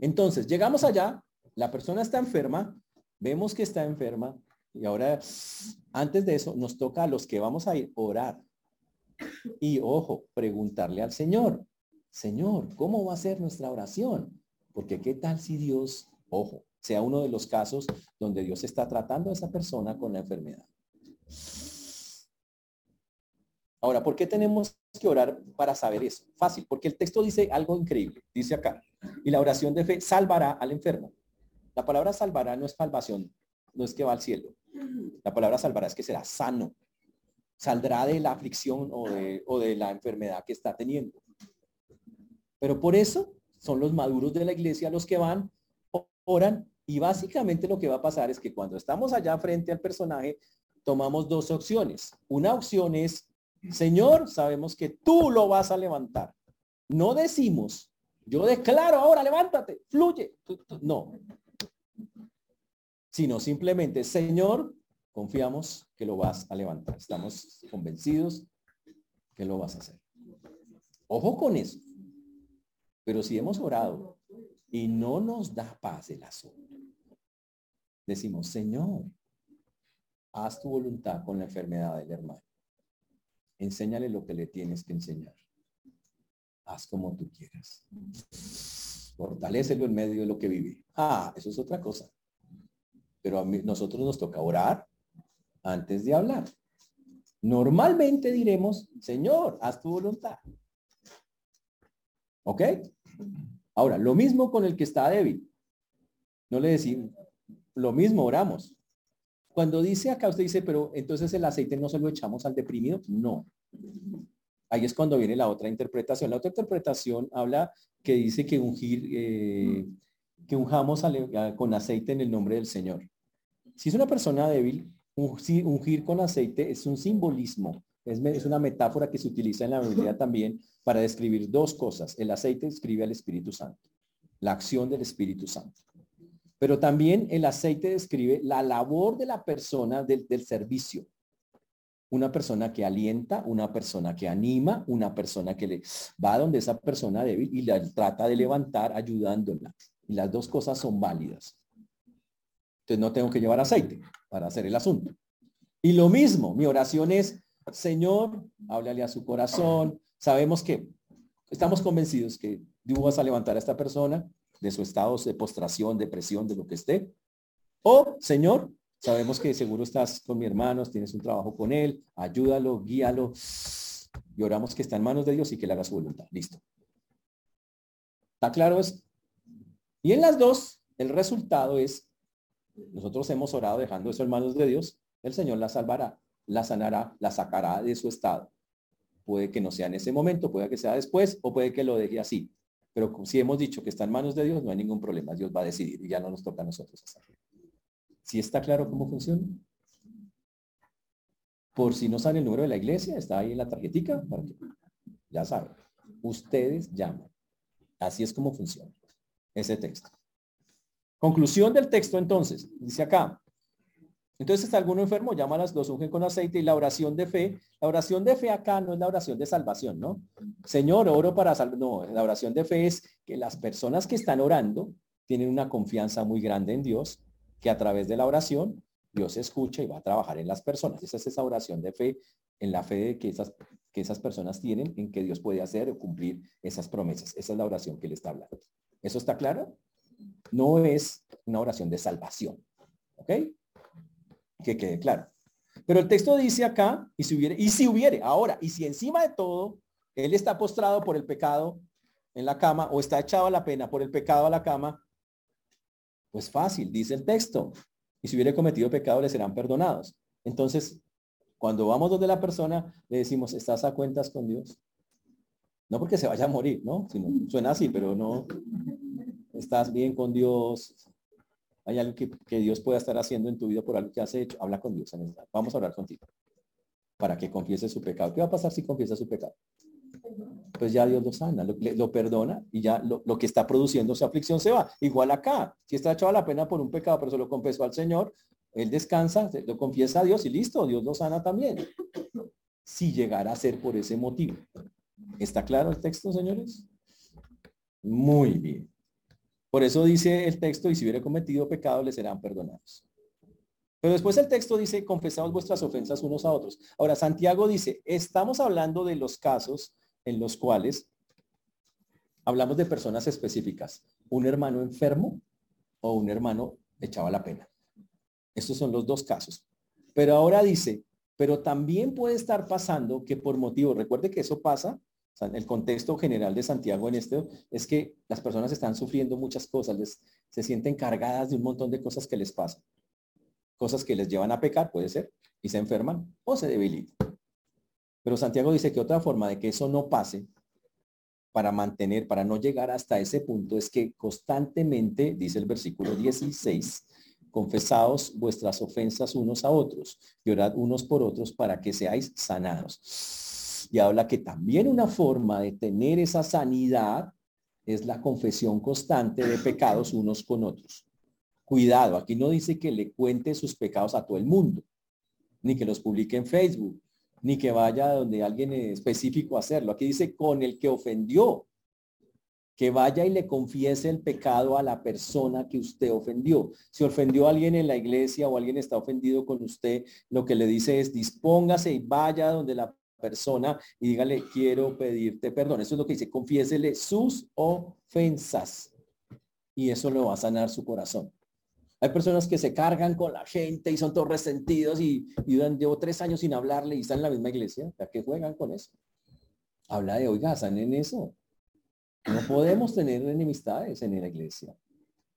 Entonces, llegamos allá, la persona está enferma, vemos que está enferma y ahora antes de eso nos toca a los que vamos a ir orar. Y ojo, preguntarle al Señor, Señor, ¿cómo va a ser nuestra oración? Porque qué tal si Dios, ojo, sea uno de los casos donde Dios está tratando a esa persona con la enfermedad. Ahora, ¿por qué tenemos que orar para saber eso? Fácil, porque el texto dice algo increíble. Dice acá, y la oración de fe salvará al enfermo. La palabra salvará no es salvación, no es que va al cielo. La palabra salvará es que será sano. Saldrá de la aflicción o de, o de la enfermedad que está teniendo. Pero por eso son los maduros de la iglesia los que van, oran y básicamente lo que va a pasar es que cuando estamos allá frente al personaje, tomamos dos opciones. Una opción es, Señor, sabemos que tú lo vas a levantar. No decimos, yo declaro ahora, levántate, fluye. No. Sino simplemente, Señor, confiamos que lo vas a levantar. Estamos convencidos que lo vas a hacer. Ojo con eso. Pero si hemos orado y no nos da paz el asunto, decimos, Señor, haz tu voluntad con la enfermedad del hermano. Enséñale lo que le tienes que enseñar. Haz como tú quieras. Fortalécelo en medio de lo que vive. Ah, eso es otra cosa. Pero a nosotros nos toca orar antes de hablar. Normalmente diremos, Señor, haz tu voluntad. ¿Ok? Ahora, lo mismo con el que está débil. No le decimos, lo mismo oramos. Cuando dice acá, usted dice, pero entonces el aceite no se lo echamos al deprimido. No. Ahí es cuando viene la otra interpretación. La otra interpretación habla que dice que ungir, eh, que unjamos con aceite en el nombre del Señor. Si es una persona débil, ungir con aceite es un simbolismo, es, es una metáfora que se utiliza en la Biblia también para describir dos cosas. El aceite describe al Espíritu Santo, la acción del Espíritu Santo. Pero también el aceite describe la labor de la persona del, servicio. Una persona que alienta, una persona que anima, una persona que le va donde esa persona débil y la trata de levantar ayudándola. Y las dos cosas son válidas. Entonces no tengo que llevar aceite para hacer el asunto. Y lo mismo, mi oración es, Señor, háblale a su corazón, Sabemos que estamos convencidos que Dios vas a levantar a esta persona de su estado de postración, depresión, de lo que esté. O, Señor, sabemos que seguro estás con mi hermano, tienes un trabajo con él, ayúdalo, guíalo. Y oramos que está en manos de Dios y que le haga su voluntad. Listo. ¿Está claro eso? Y en las dos, el resultado es, nosotros hemos orado dejando eso en manos de Dios, el Señor la salvará, la sanará, la sacará de su estado Puede que no sea en ese momento, puede que sea después o puede que lo deje así. Pero si hemos dicho que está en manos de Dios, no hay ningún problema. Dios va a decidir y ya no nos toca a nosotros hacerlo. ¿Sí está claro cómo funciona? Por si no sabe el número de la iglesia, está ahí en la tarjetica. ya saben. Ustedes llaman. Así es como funciona ese texto. Conclusión del texto entonces. Dice acá, entonces alguno enfermo, llámalas, los ungen con aceite y la oración de fe. La oración de fe acá no es la oración de salvación, ¿no? Señor, oro para salvar. No, la oración de fe es que las personas que están orando tienen una confianza muy grande en Dios, que a través de la oración Dios escucha y va a trabajar en las personas. Esa es esa oración de fe, en la fe de que esas, que esas personas tienen en que Dios puede hacer o cumplir esas promesas. Esa es la oración que le está hablando. ¿Eso está claro? No es una oración de salvación. ¿Ok? que quede claro. Pero el texto dice acá, y si hubiere, y si hubiere, ahora, y si encima de todo, él está postrado por el pecado en la cama o está echado a la pena por el pecado a la cama, pues fácil, dice el texto. Y si hubiere cometido pecado, le serán perdonados. Entonces, cuando vamos donde la persona, le decimos, ¿estás a cuentas con Dios? No porque se vaya a morir, ¿no? suena así, pero no. Estás bien con Dios, hay algo que, Dios pueda estar haciendo en tu vida por algo que has hecho, habla con Dios. Vamos a hablar contigo para que confiese su pecado. ¿Qué va a pasar si confiesa su pecado? Pues ya Dios lo sana, lo, perdona y ya lo, que está produciendo su aflicción se va. Igual acá, si está echado a la pena por un pecado, pero se lo confesó al Señor, él descansa, lo confiesa a Dios y listo, Dios lo sana también. Si llegara a ser por ese motivo. ¿Está claro el texto, señores? Muy bien. Por eso dice el texto, y si hubiera cometido pecado, le serán perdonados. Pero después el texto dice, confesamos vuestras ofensas unos a otros. Ahora, Santiago dice, estamos hablando de los casos en los cuales hablamos de personas específicas. Un hermano enfermo o un hermano echaba la pena. Estos son los dos casos. Pero ahora dice, pero también puede estar pasando que por motivo, recuerde que eso pasa el contexto general de Santiago en esto es que las personas están sufriendo muchas cosas, les, se sienten cargadas de un montón de cosas que les pasan. Cosas que les llevan a pecar, puede ser, y se enferman o se debilitan. Pero Santiago dice que otra forma de que eso no pase para mantener, para no llegar hasta ese punto, es que constantemente, dice el versículo 16, confesaos vuestras ofensas unos a otros y orad unos por otros para que seáis sanados. Y habla que también una forma de tener esa sanidad es la confesión constante de pecados unos con otros. Cuidado, aquí no dice que le cuente sus pecados a todo el mundo, ni que los publique en Facebook, ni que vaya donde alguien específico a hacerlo. Aquí dice con el que ofendió, que vaya y le confiese el pecado a la persona que usted ofendió. Si ofendió a alguien en la iglesia o alguien está ofendido con usted, lo que le dice es dispóngase y vaya donde la persona y dígale, quiero pedirte perdón. Eso es lo que dice, confiésele sus ofensas. Y eso le va a sanar su corazón. Hay personas que se cargan con la gente y son todos resentidos y, y llevo tres años sin hablarle y están en la misma iglesia. ¿A qué juegan con eso? Habla de, oiga, están en eso. No podemos tener enemistades en la iglesia.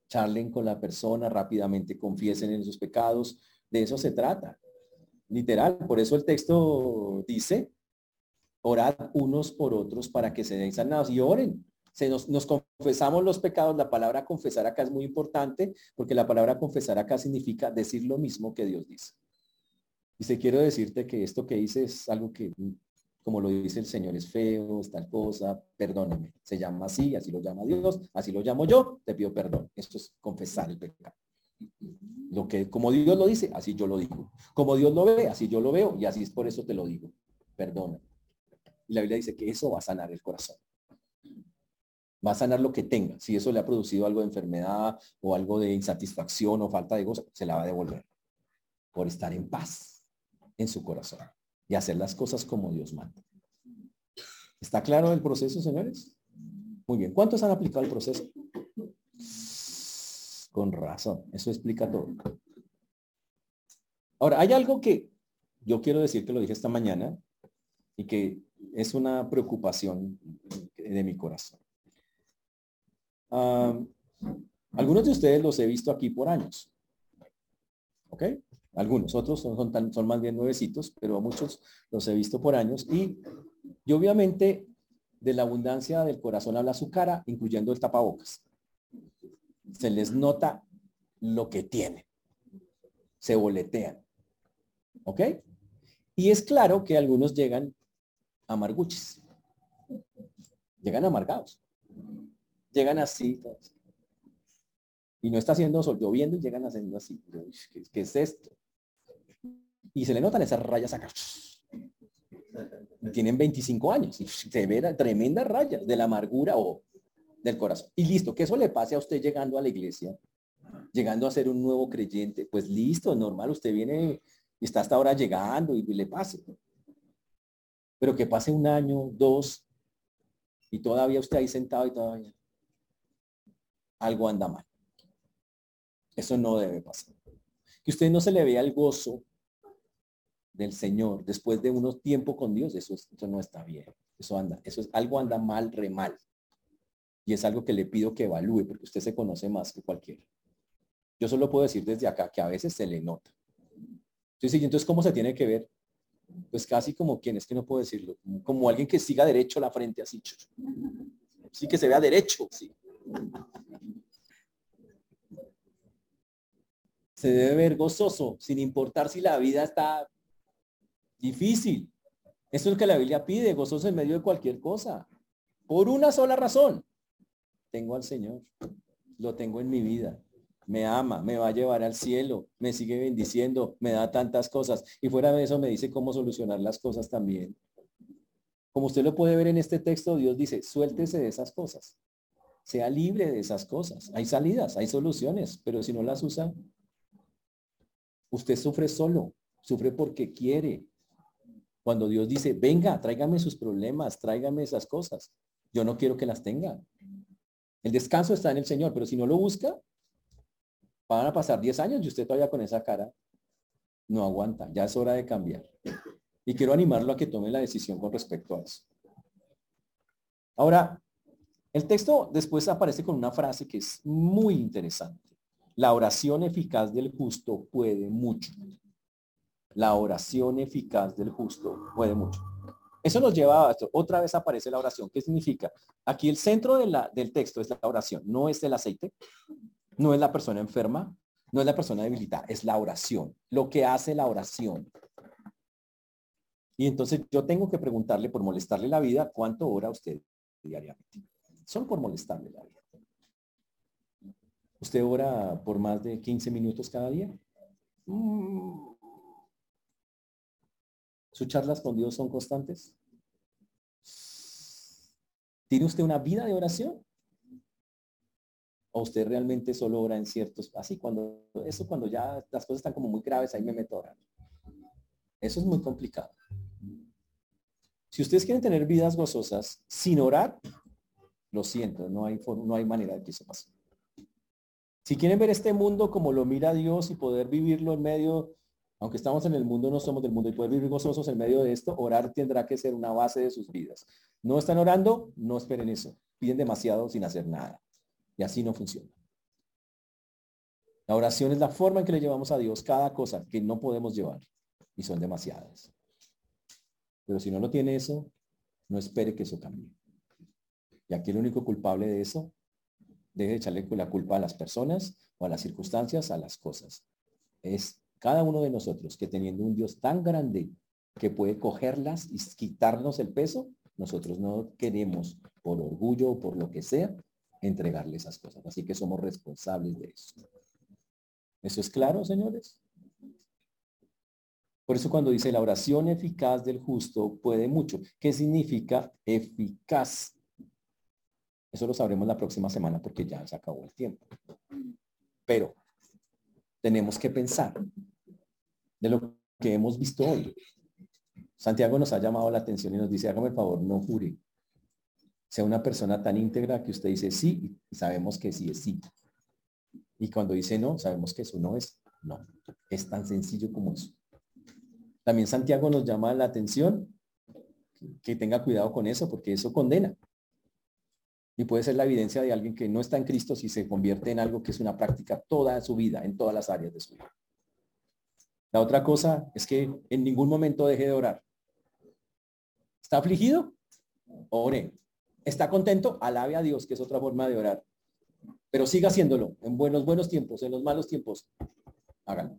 Charlen con la persona rápidamente, confiesen en sus pecados. De eso se trata. Literal. Por eso el texto dice, orad unos por otros para que se den sanados y oren se nos, confesamos los pecados, la palabra confesar acá es muy importante porque la palabra confesar acá significa decir lo mismo que Dios dice. Y se quiero decirte que esto que hice es algo que, como lo dice el Señor, es feo, es tal cosa, perdóname. Se llama así, así lo llama Dios, así lo llamo yo, te pido perdón. Esto es confesar el pecado. Lo que, como Dios lo dice, así yo lo digo. Como Dios lo ve, así yo lo veo y así es por eso te lo digo. Perdona. Y la Biblia dice que eso va a sanar el corazón va a sanar lo que tenga. Si eso le ha producido algo de enfermedad o algo de insatisfacción o falta de gozo, se la va a devolver por estar en paz en su corazón y hacer las cosas como Dios manda. ¿Está claro el proceso, señores? Muy bien. ¿Cuántos han aplicado el proceso? Con razón. Eso explica todo. Ahora, hay algo que yo quiero decir que lo dije esta mañana y que es una preocupación de mi corazón algunos de ustedes los he visto aquí por años. ¿Ok? Algunos, otros son, tan, son más bien nuevecitos, pero muchos los he visto por años. Y, y obviamente de la abundancia del corazón habla su cara, incluyendo el tapabocas. Se les nota lo que tienen. Se boletean. ¿Ok? Y es claro que algunos llegan amarguches. Llegan amargados llegan así. Y no está haciendo sol, lloviendo y llegan haciendo así. ¿Qué, es esto? Y se le notan esas rayas acá. Tienen 25 años y se ven tremendas rayas de la amargura o del corazón. Y listo, que eso le pase a usted llegando a la iglesia, llegando a ser un nuevo creyente, pues listo, normal, usted viene y está hasta ahora llegando y le pase. Pero que pase un año, dos, y todavía usted ahí sentado y todavía algo anda mal. Eso no debe pasar. Que usted no se le vea el gozo del Señor después de unos tiempo con Dios, eso, eso no está bien. Eso anda, eso es algo anda mal, re mal. Y es algo que le pido que evalúe porque usted se conoce más que cualquiera. Yo solo puedo decir desde acá que a veces se le nota. Entonces, entonces ¿cómo se tiene que ver? Pues casi como quien es que no puedo decirlo, como alguien que siga derecho la frente así. Sí que se vea derecho, sí. Se debe ver gozoso, sin importar si la vida está difícil. Eso es lo que la Biblia pide, gozoso en medio de cualquier cosa. Por una sola razón. Tengo al Señor. Lo tengo en mi vida. Me ama, me va a llevar al cielo, me sigue bendiciendo, me da tantas cosas. Y fuera de eso me dice cómo solucionar las cosas también. Como usted lo puede ver en este texto, Dios dice, suéltese de esas cosas sea libre de esas cosas. Hay salidas, hay soluciones, pero si no las usa, usted sufre solo, sufre porque quiere. Cuando Dios dice, venga, tráigame sus problemas, tráigame esas cosas, yo no quiero que las tenga. El descanso está en el Señor, pero si no lo busca, van a pasar 10 años y usted todavía con esa cara no aguanta. Ya es hora de cambiar. Y quiero animarlo a que tome la decisión con respecto a eso. Ahora, el texto después aparece con una frase que es muy interesante. La oración eficaz del justo puede mucho. La oración eficaz del justo puede mucho. Eso nos lleva a esto. Otra vez aparece la oración. ¿Qué significa? Aquí el centro del texto es la oración. No es el aceite, no es la persona enferma, no es la persona debilitada, es la oración. Lo que hace la oración. Y entonces yo tengo que preguntarle por molestarle la vida, ¿cuánto ora usted diariamente? Solo por molestarle la vida. ¿Usted ora por más de 15 minutos cada día? Mm. ¿Sus charlas con Dios son constantes? ¿Tiene usted una vida de oración? ¿O usted realmente solo ora en ciertos, así cuando, eso cuando ya las cosas están como muy graves, ahí me meto a orar? Eso es muy complicado. Si ustedes quieren tener vidas gozosas sin orar, lo siento, no hay, no hay manera de que eso pase. Si quieren ver este mundo como lo mira Dios y poder vivirlo en medio, aunque estamos en el mundo, no somos del mundo y poder vivir gozosos en medio de esto, orar tendrá que ser una base de sus vidas. No están orando, no esperen eso. Piden demasiado sin hacer nada. Y así no funciona. La oración es la forma en que le llevamos a Dios cada cosa que no podemos llevar. Y son demasiadas. Pero si no lo tiene eso, no espere que eso cambie. Y aquí el único culpable de eso, deje de echarle la culpa a las personas o a las circunstancias, a las cosas. Es cada uno de nosotros que teniendo un Dios tan grande que puede cogerlas y quitarnos el peso, nosotros no queremos, por orgullo o por lo que sea, entregarle esas cosas. Así que somos responsables de eso. ¿Eso es claro, señores? Por eso cuando dice la oración eficaz del justo puede mucho. ¿Qué significa eficaz? Eso lo sabremos la próxima semana porque ya se acabó el tiempo. Pero tenemos que pensar de lo que hemos visto hoy. Santiago nos ha llamado la atención y nos dice, hágame el favor, no jure. Sea una persona tan íntegra que usted dice sí y sabemos que sí es sí. Y cuando dice no, sabemos que eso no es no. Es tan sencillo como eso. También Santiago nos llama la atención que tenga cuidado con eso, porque eso condena. Y puede ser la evidencia de alguien que no está en Cristo si se convierte en algo que es una práctica toda su vida, en todas las áreas de su vida. La otra cosa es que en ningún momento deje de orar. ¿Está afligido? Ore. ¿Está contento? Alabe a Dios, que es otra forma de orar. Pero siga haciéndolo en buenos, buenos tiempos, en los malos tiempos. Háganlo.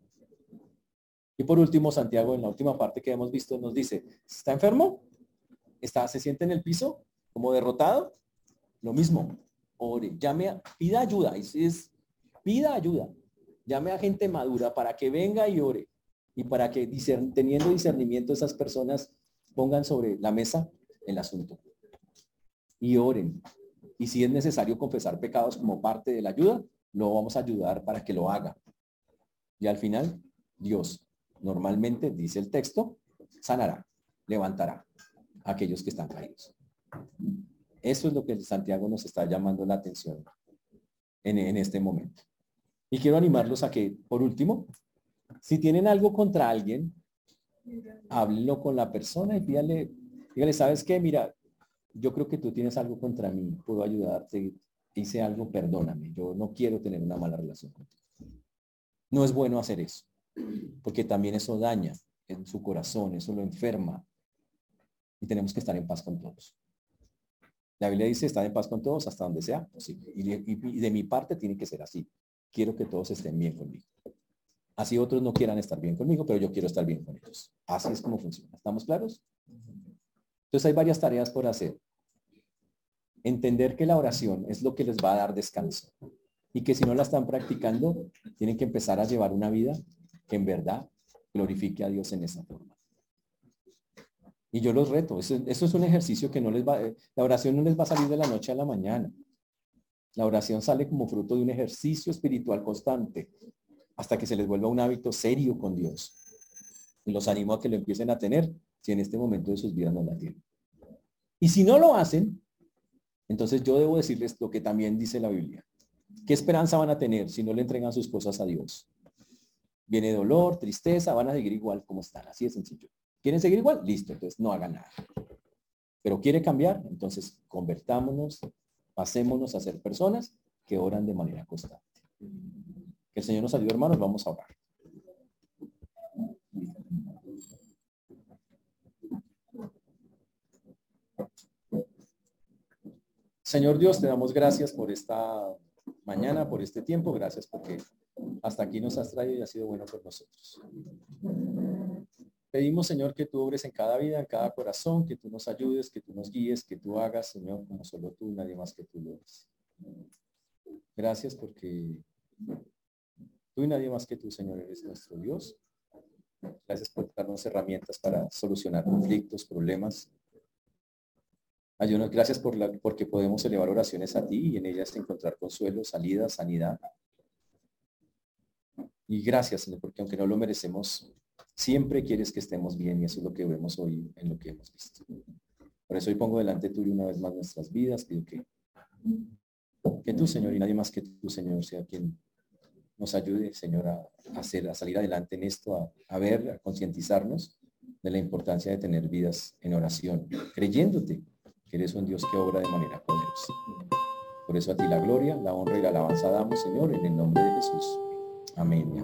Y por último, Santiago, en la última parte que hemos visto, nos dice, ¿está enfermo? ¿Está, ¿Se siente en el piso como derrotado? Lo mismo, ore, llame, a, pida ayuda, es, pida ayuda, llame a gente madura para que venga y ore y para que teniendo discernimiento esas personas pongan sobre la mesa el asunto y oren. Y si es necesario confesar pecados como parte de la ayuda, lo vamos a ayudar para que lo haga. Y al final, Dios normalmente, dice el texto, sanará, levantará aquellos que están caídos. Eso es lo que Santiago nos está llamando la atención en, en este momento. Y quiero animarlos a que, por último, si tienen algo contra alguien, háblenlo con la persona y pídale, dígale, ¿sabes qué? Mira, yo creo que tú tienes algo contra mí, puedo ayudarte, hice algo, perdóname, yo no quiero tener una mala relación contigo. No es bueno hacer eso porque también eso daña en su corazón, eso lo enferma. Y tenemos que estar en paz con todos. La Biblia dice, estar en paz con todos hasta donde sea posible. Y de, y de mi parte tiene que ser así. Quiero que todos estén bien conmigo. Así otros no quieran estar bien conmigo, pero yo quiero estar bien con ellos. Así es como funciona. ¿Estamos claros? Entonces hay varias tareas por hacer. Entender que la oración es lo que les va a dar descanso y que si no la están practicando, tienen que empezar a llevar una vida que en verdad glorifique a Dios en esa forma. Y yo los reto, eso, es un ejercicio que no les va, la oración no les va a salir de la noche a la mañana. La oración sale como fruto de un ejercicio espiritual constante hasta que se les vuelva un hábito serio con Dios. Y los animo a que lo empiecen a tener si en este momento de sus vidas no la tienen. Y si no lo hacen, entonces yo debo decirles lo que también dice la Biblia. ¿Qué esperanza van a tener si no le entregan sus cosas a Dios? Viene dolor, tristeza, van a seguir igual como están. Así de sencillo. ¿Quieren seguir igual? Listo, entonces no hagan nada. Pero quiere cambiar, entonces convertámonos, pasémonos a ser personas que oran de manera constante. Que el Señor nos ayude, hermanos, vamos a orar. Señor Dios, te damos gracias por esta mañana, por este tiempo. Gracias porque hasta aquí nos has traído y ha sido bueno por nosotros. Pedimos, Señor, que tú obres en cada vida, en cada corazón, que tú nos ayudes, que tú nos guíes, que tú hagas, Señor, como solo tú, nadie más que tú lo haces. Gracias porque tú y nadie más que tú, Señor, eres nuestro Dios. Gracias por darnos herramientas para solucionar conflictos, problemas, Ayúdanos, gracias por la, porque podemos elevar oraciones a ti y en ellas encontrar consuelo, salida, sanidad. Y gracias, Señor, porque aunque no lo merecemos, siempre quieres que estemos bien y eso es lo que vemos hoy en lo que hemos visto. Por eso hoy pongo delante tuyo una vez más nuestras vidas, pido que, que tú, Señor, y nadie más que tú, Señor, sea quien nos ayude, Señor, a, hacer, a salir adelante en esto, a ver, a concientizarnos de la importancia de tener vidas en oración, creyéndote que eres un Dios que obra de manera poderosa. Por eso a ti la gloria, la honra y la alabanza damos, Señor, en el nombre de Jesús. Amén.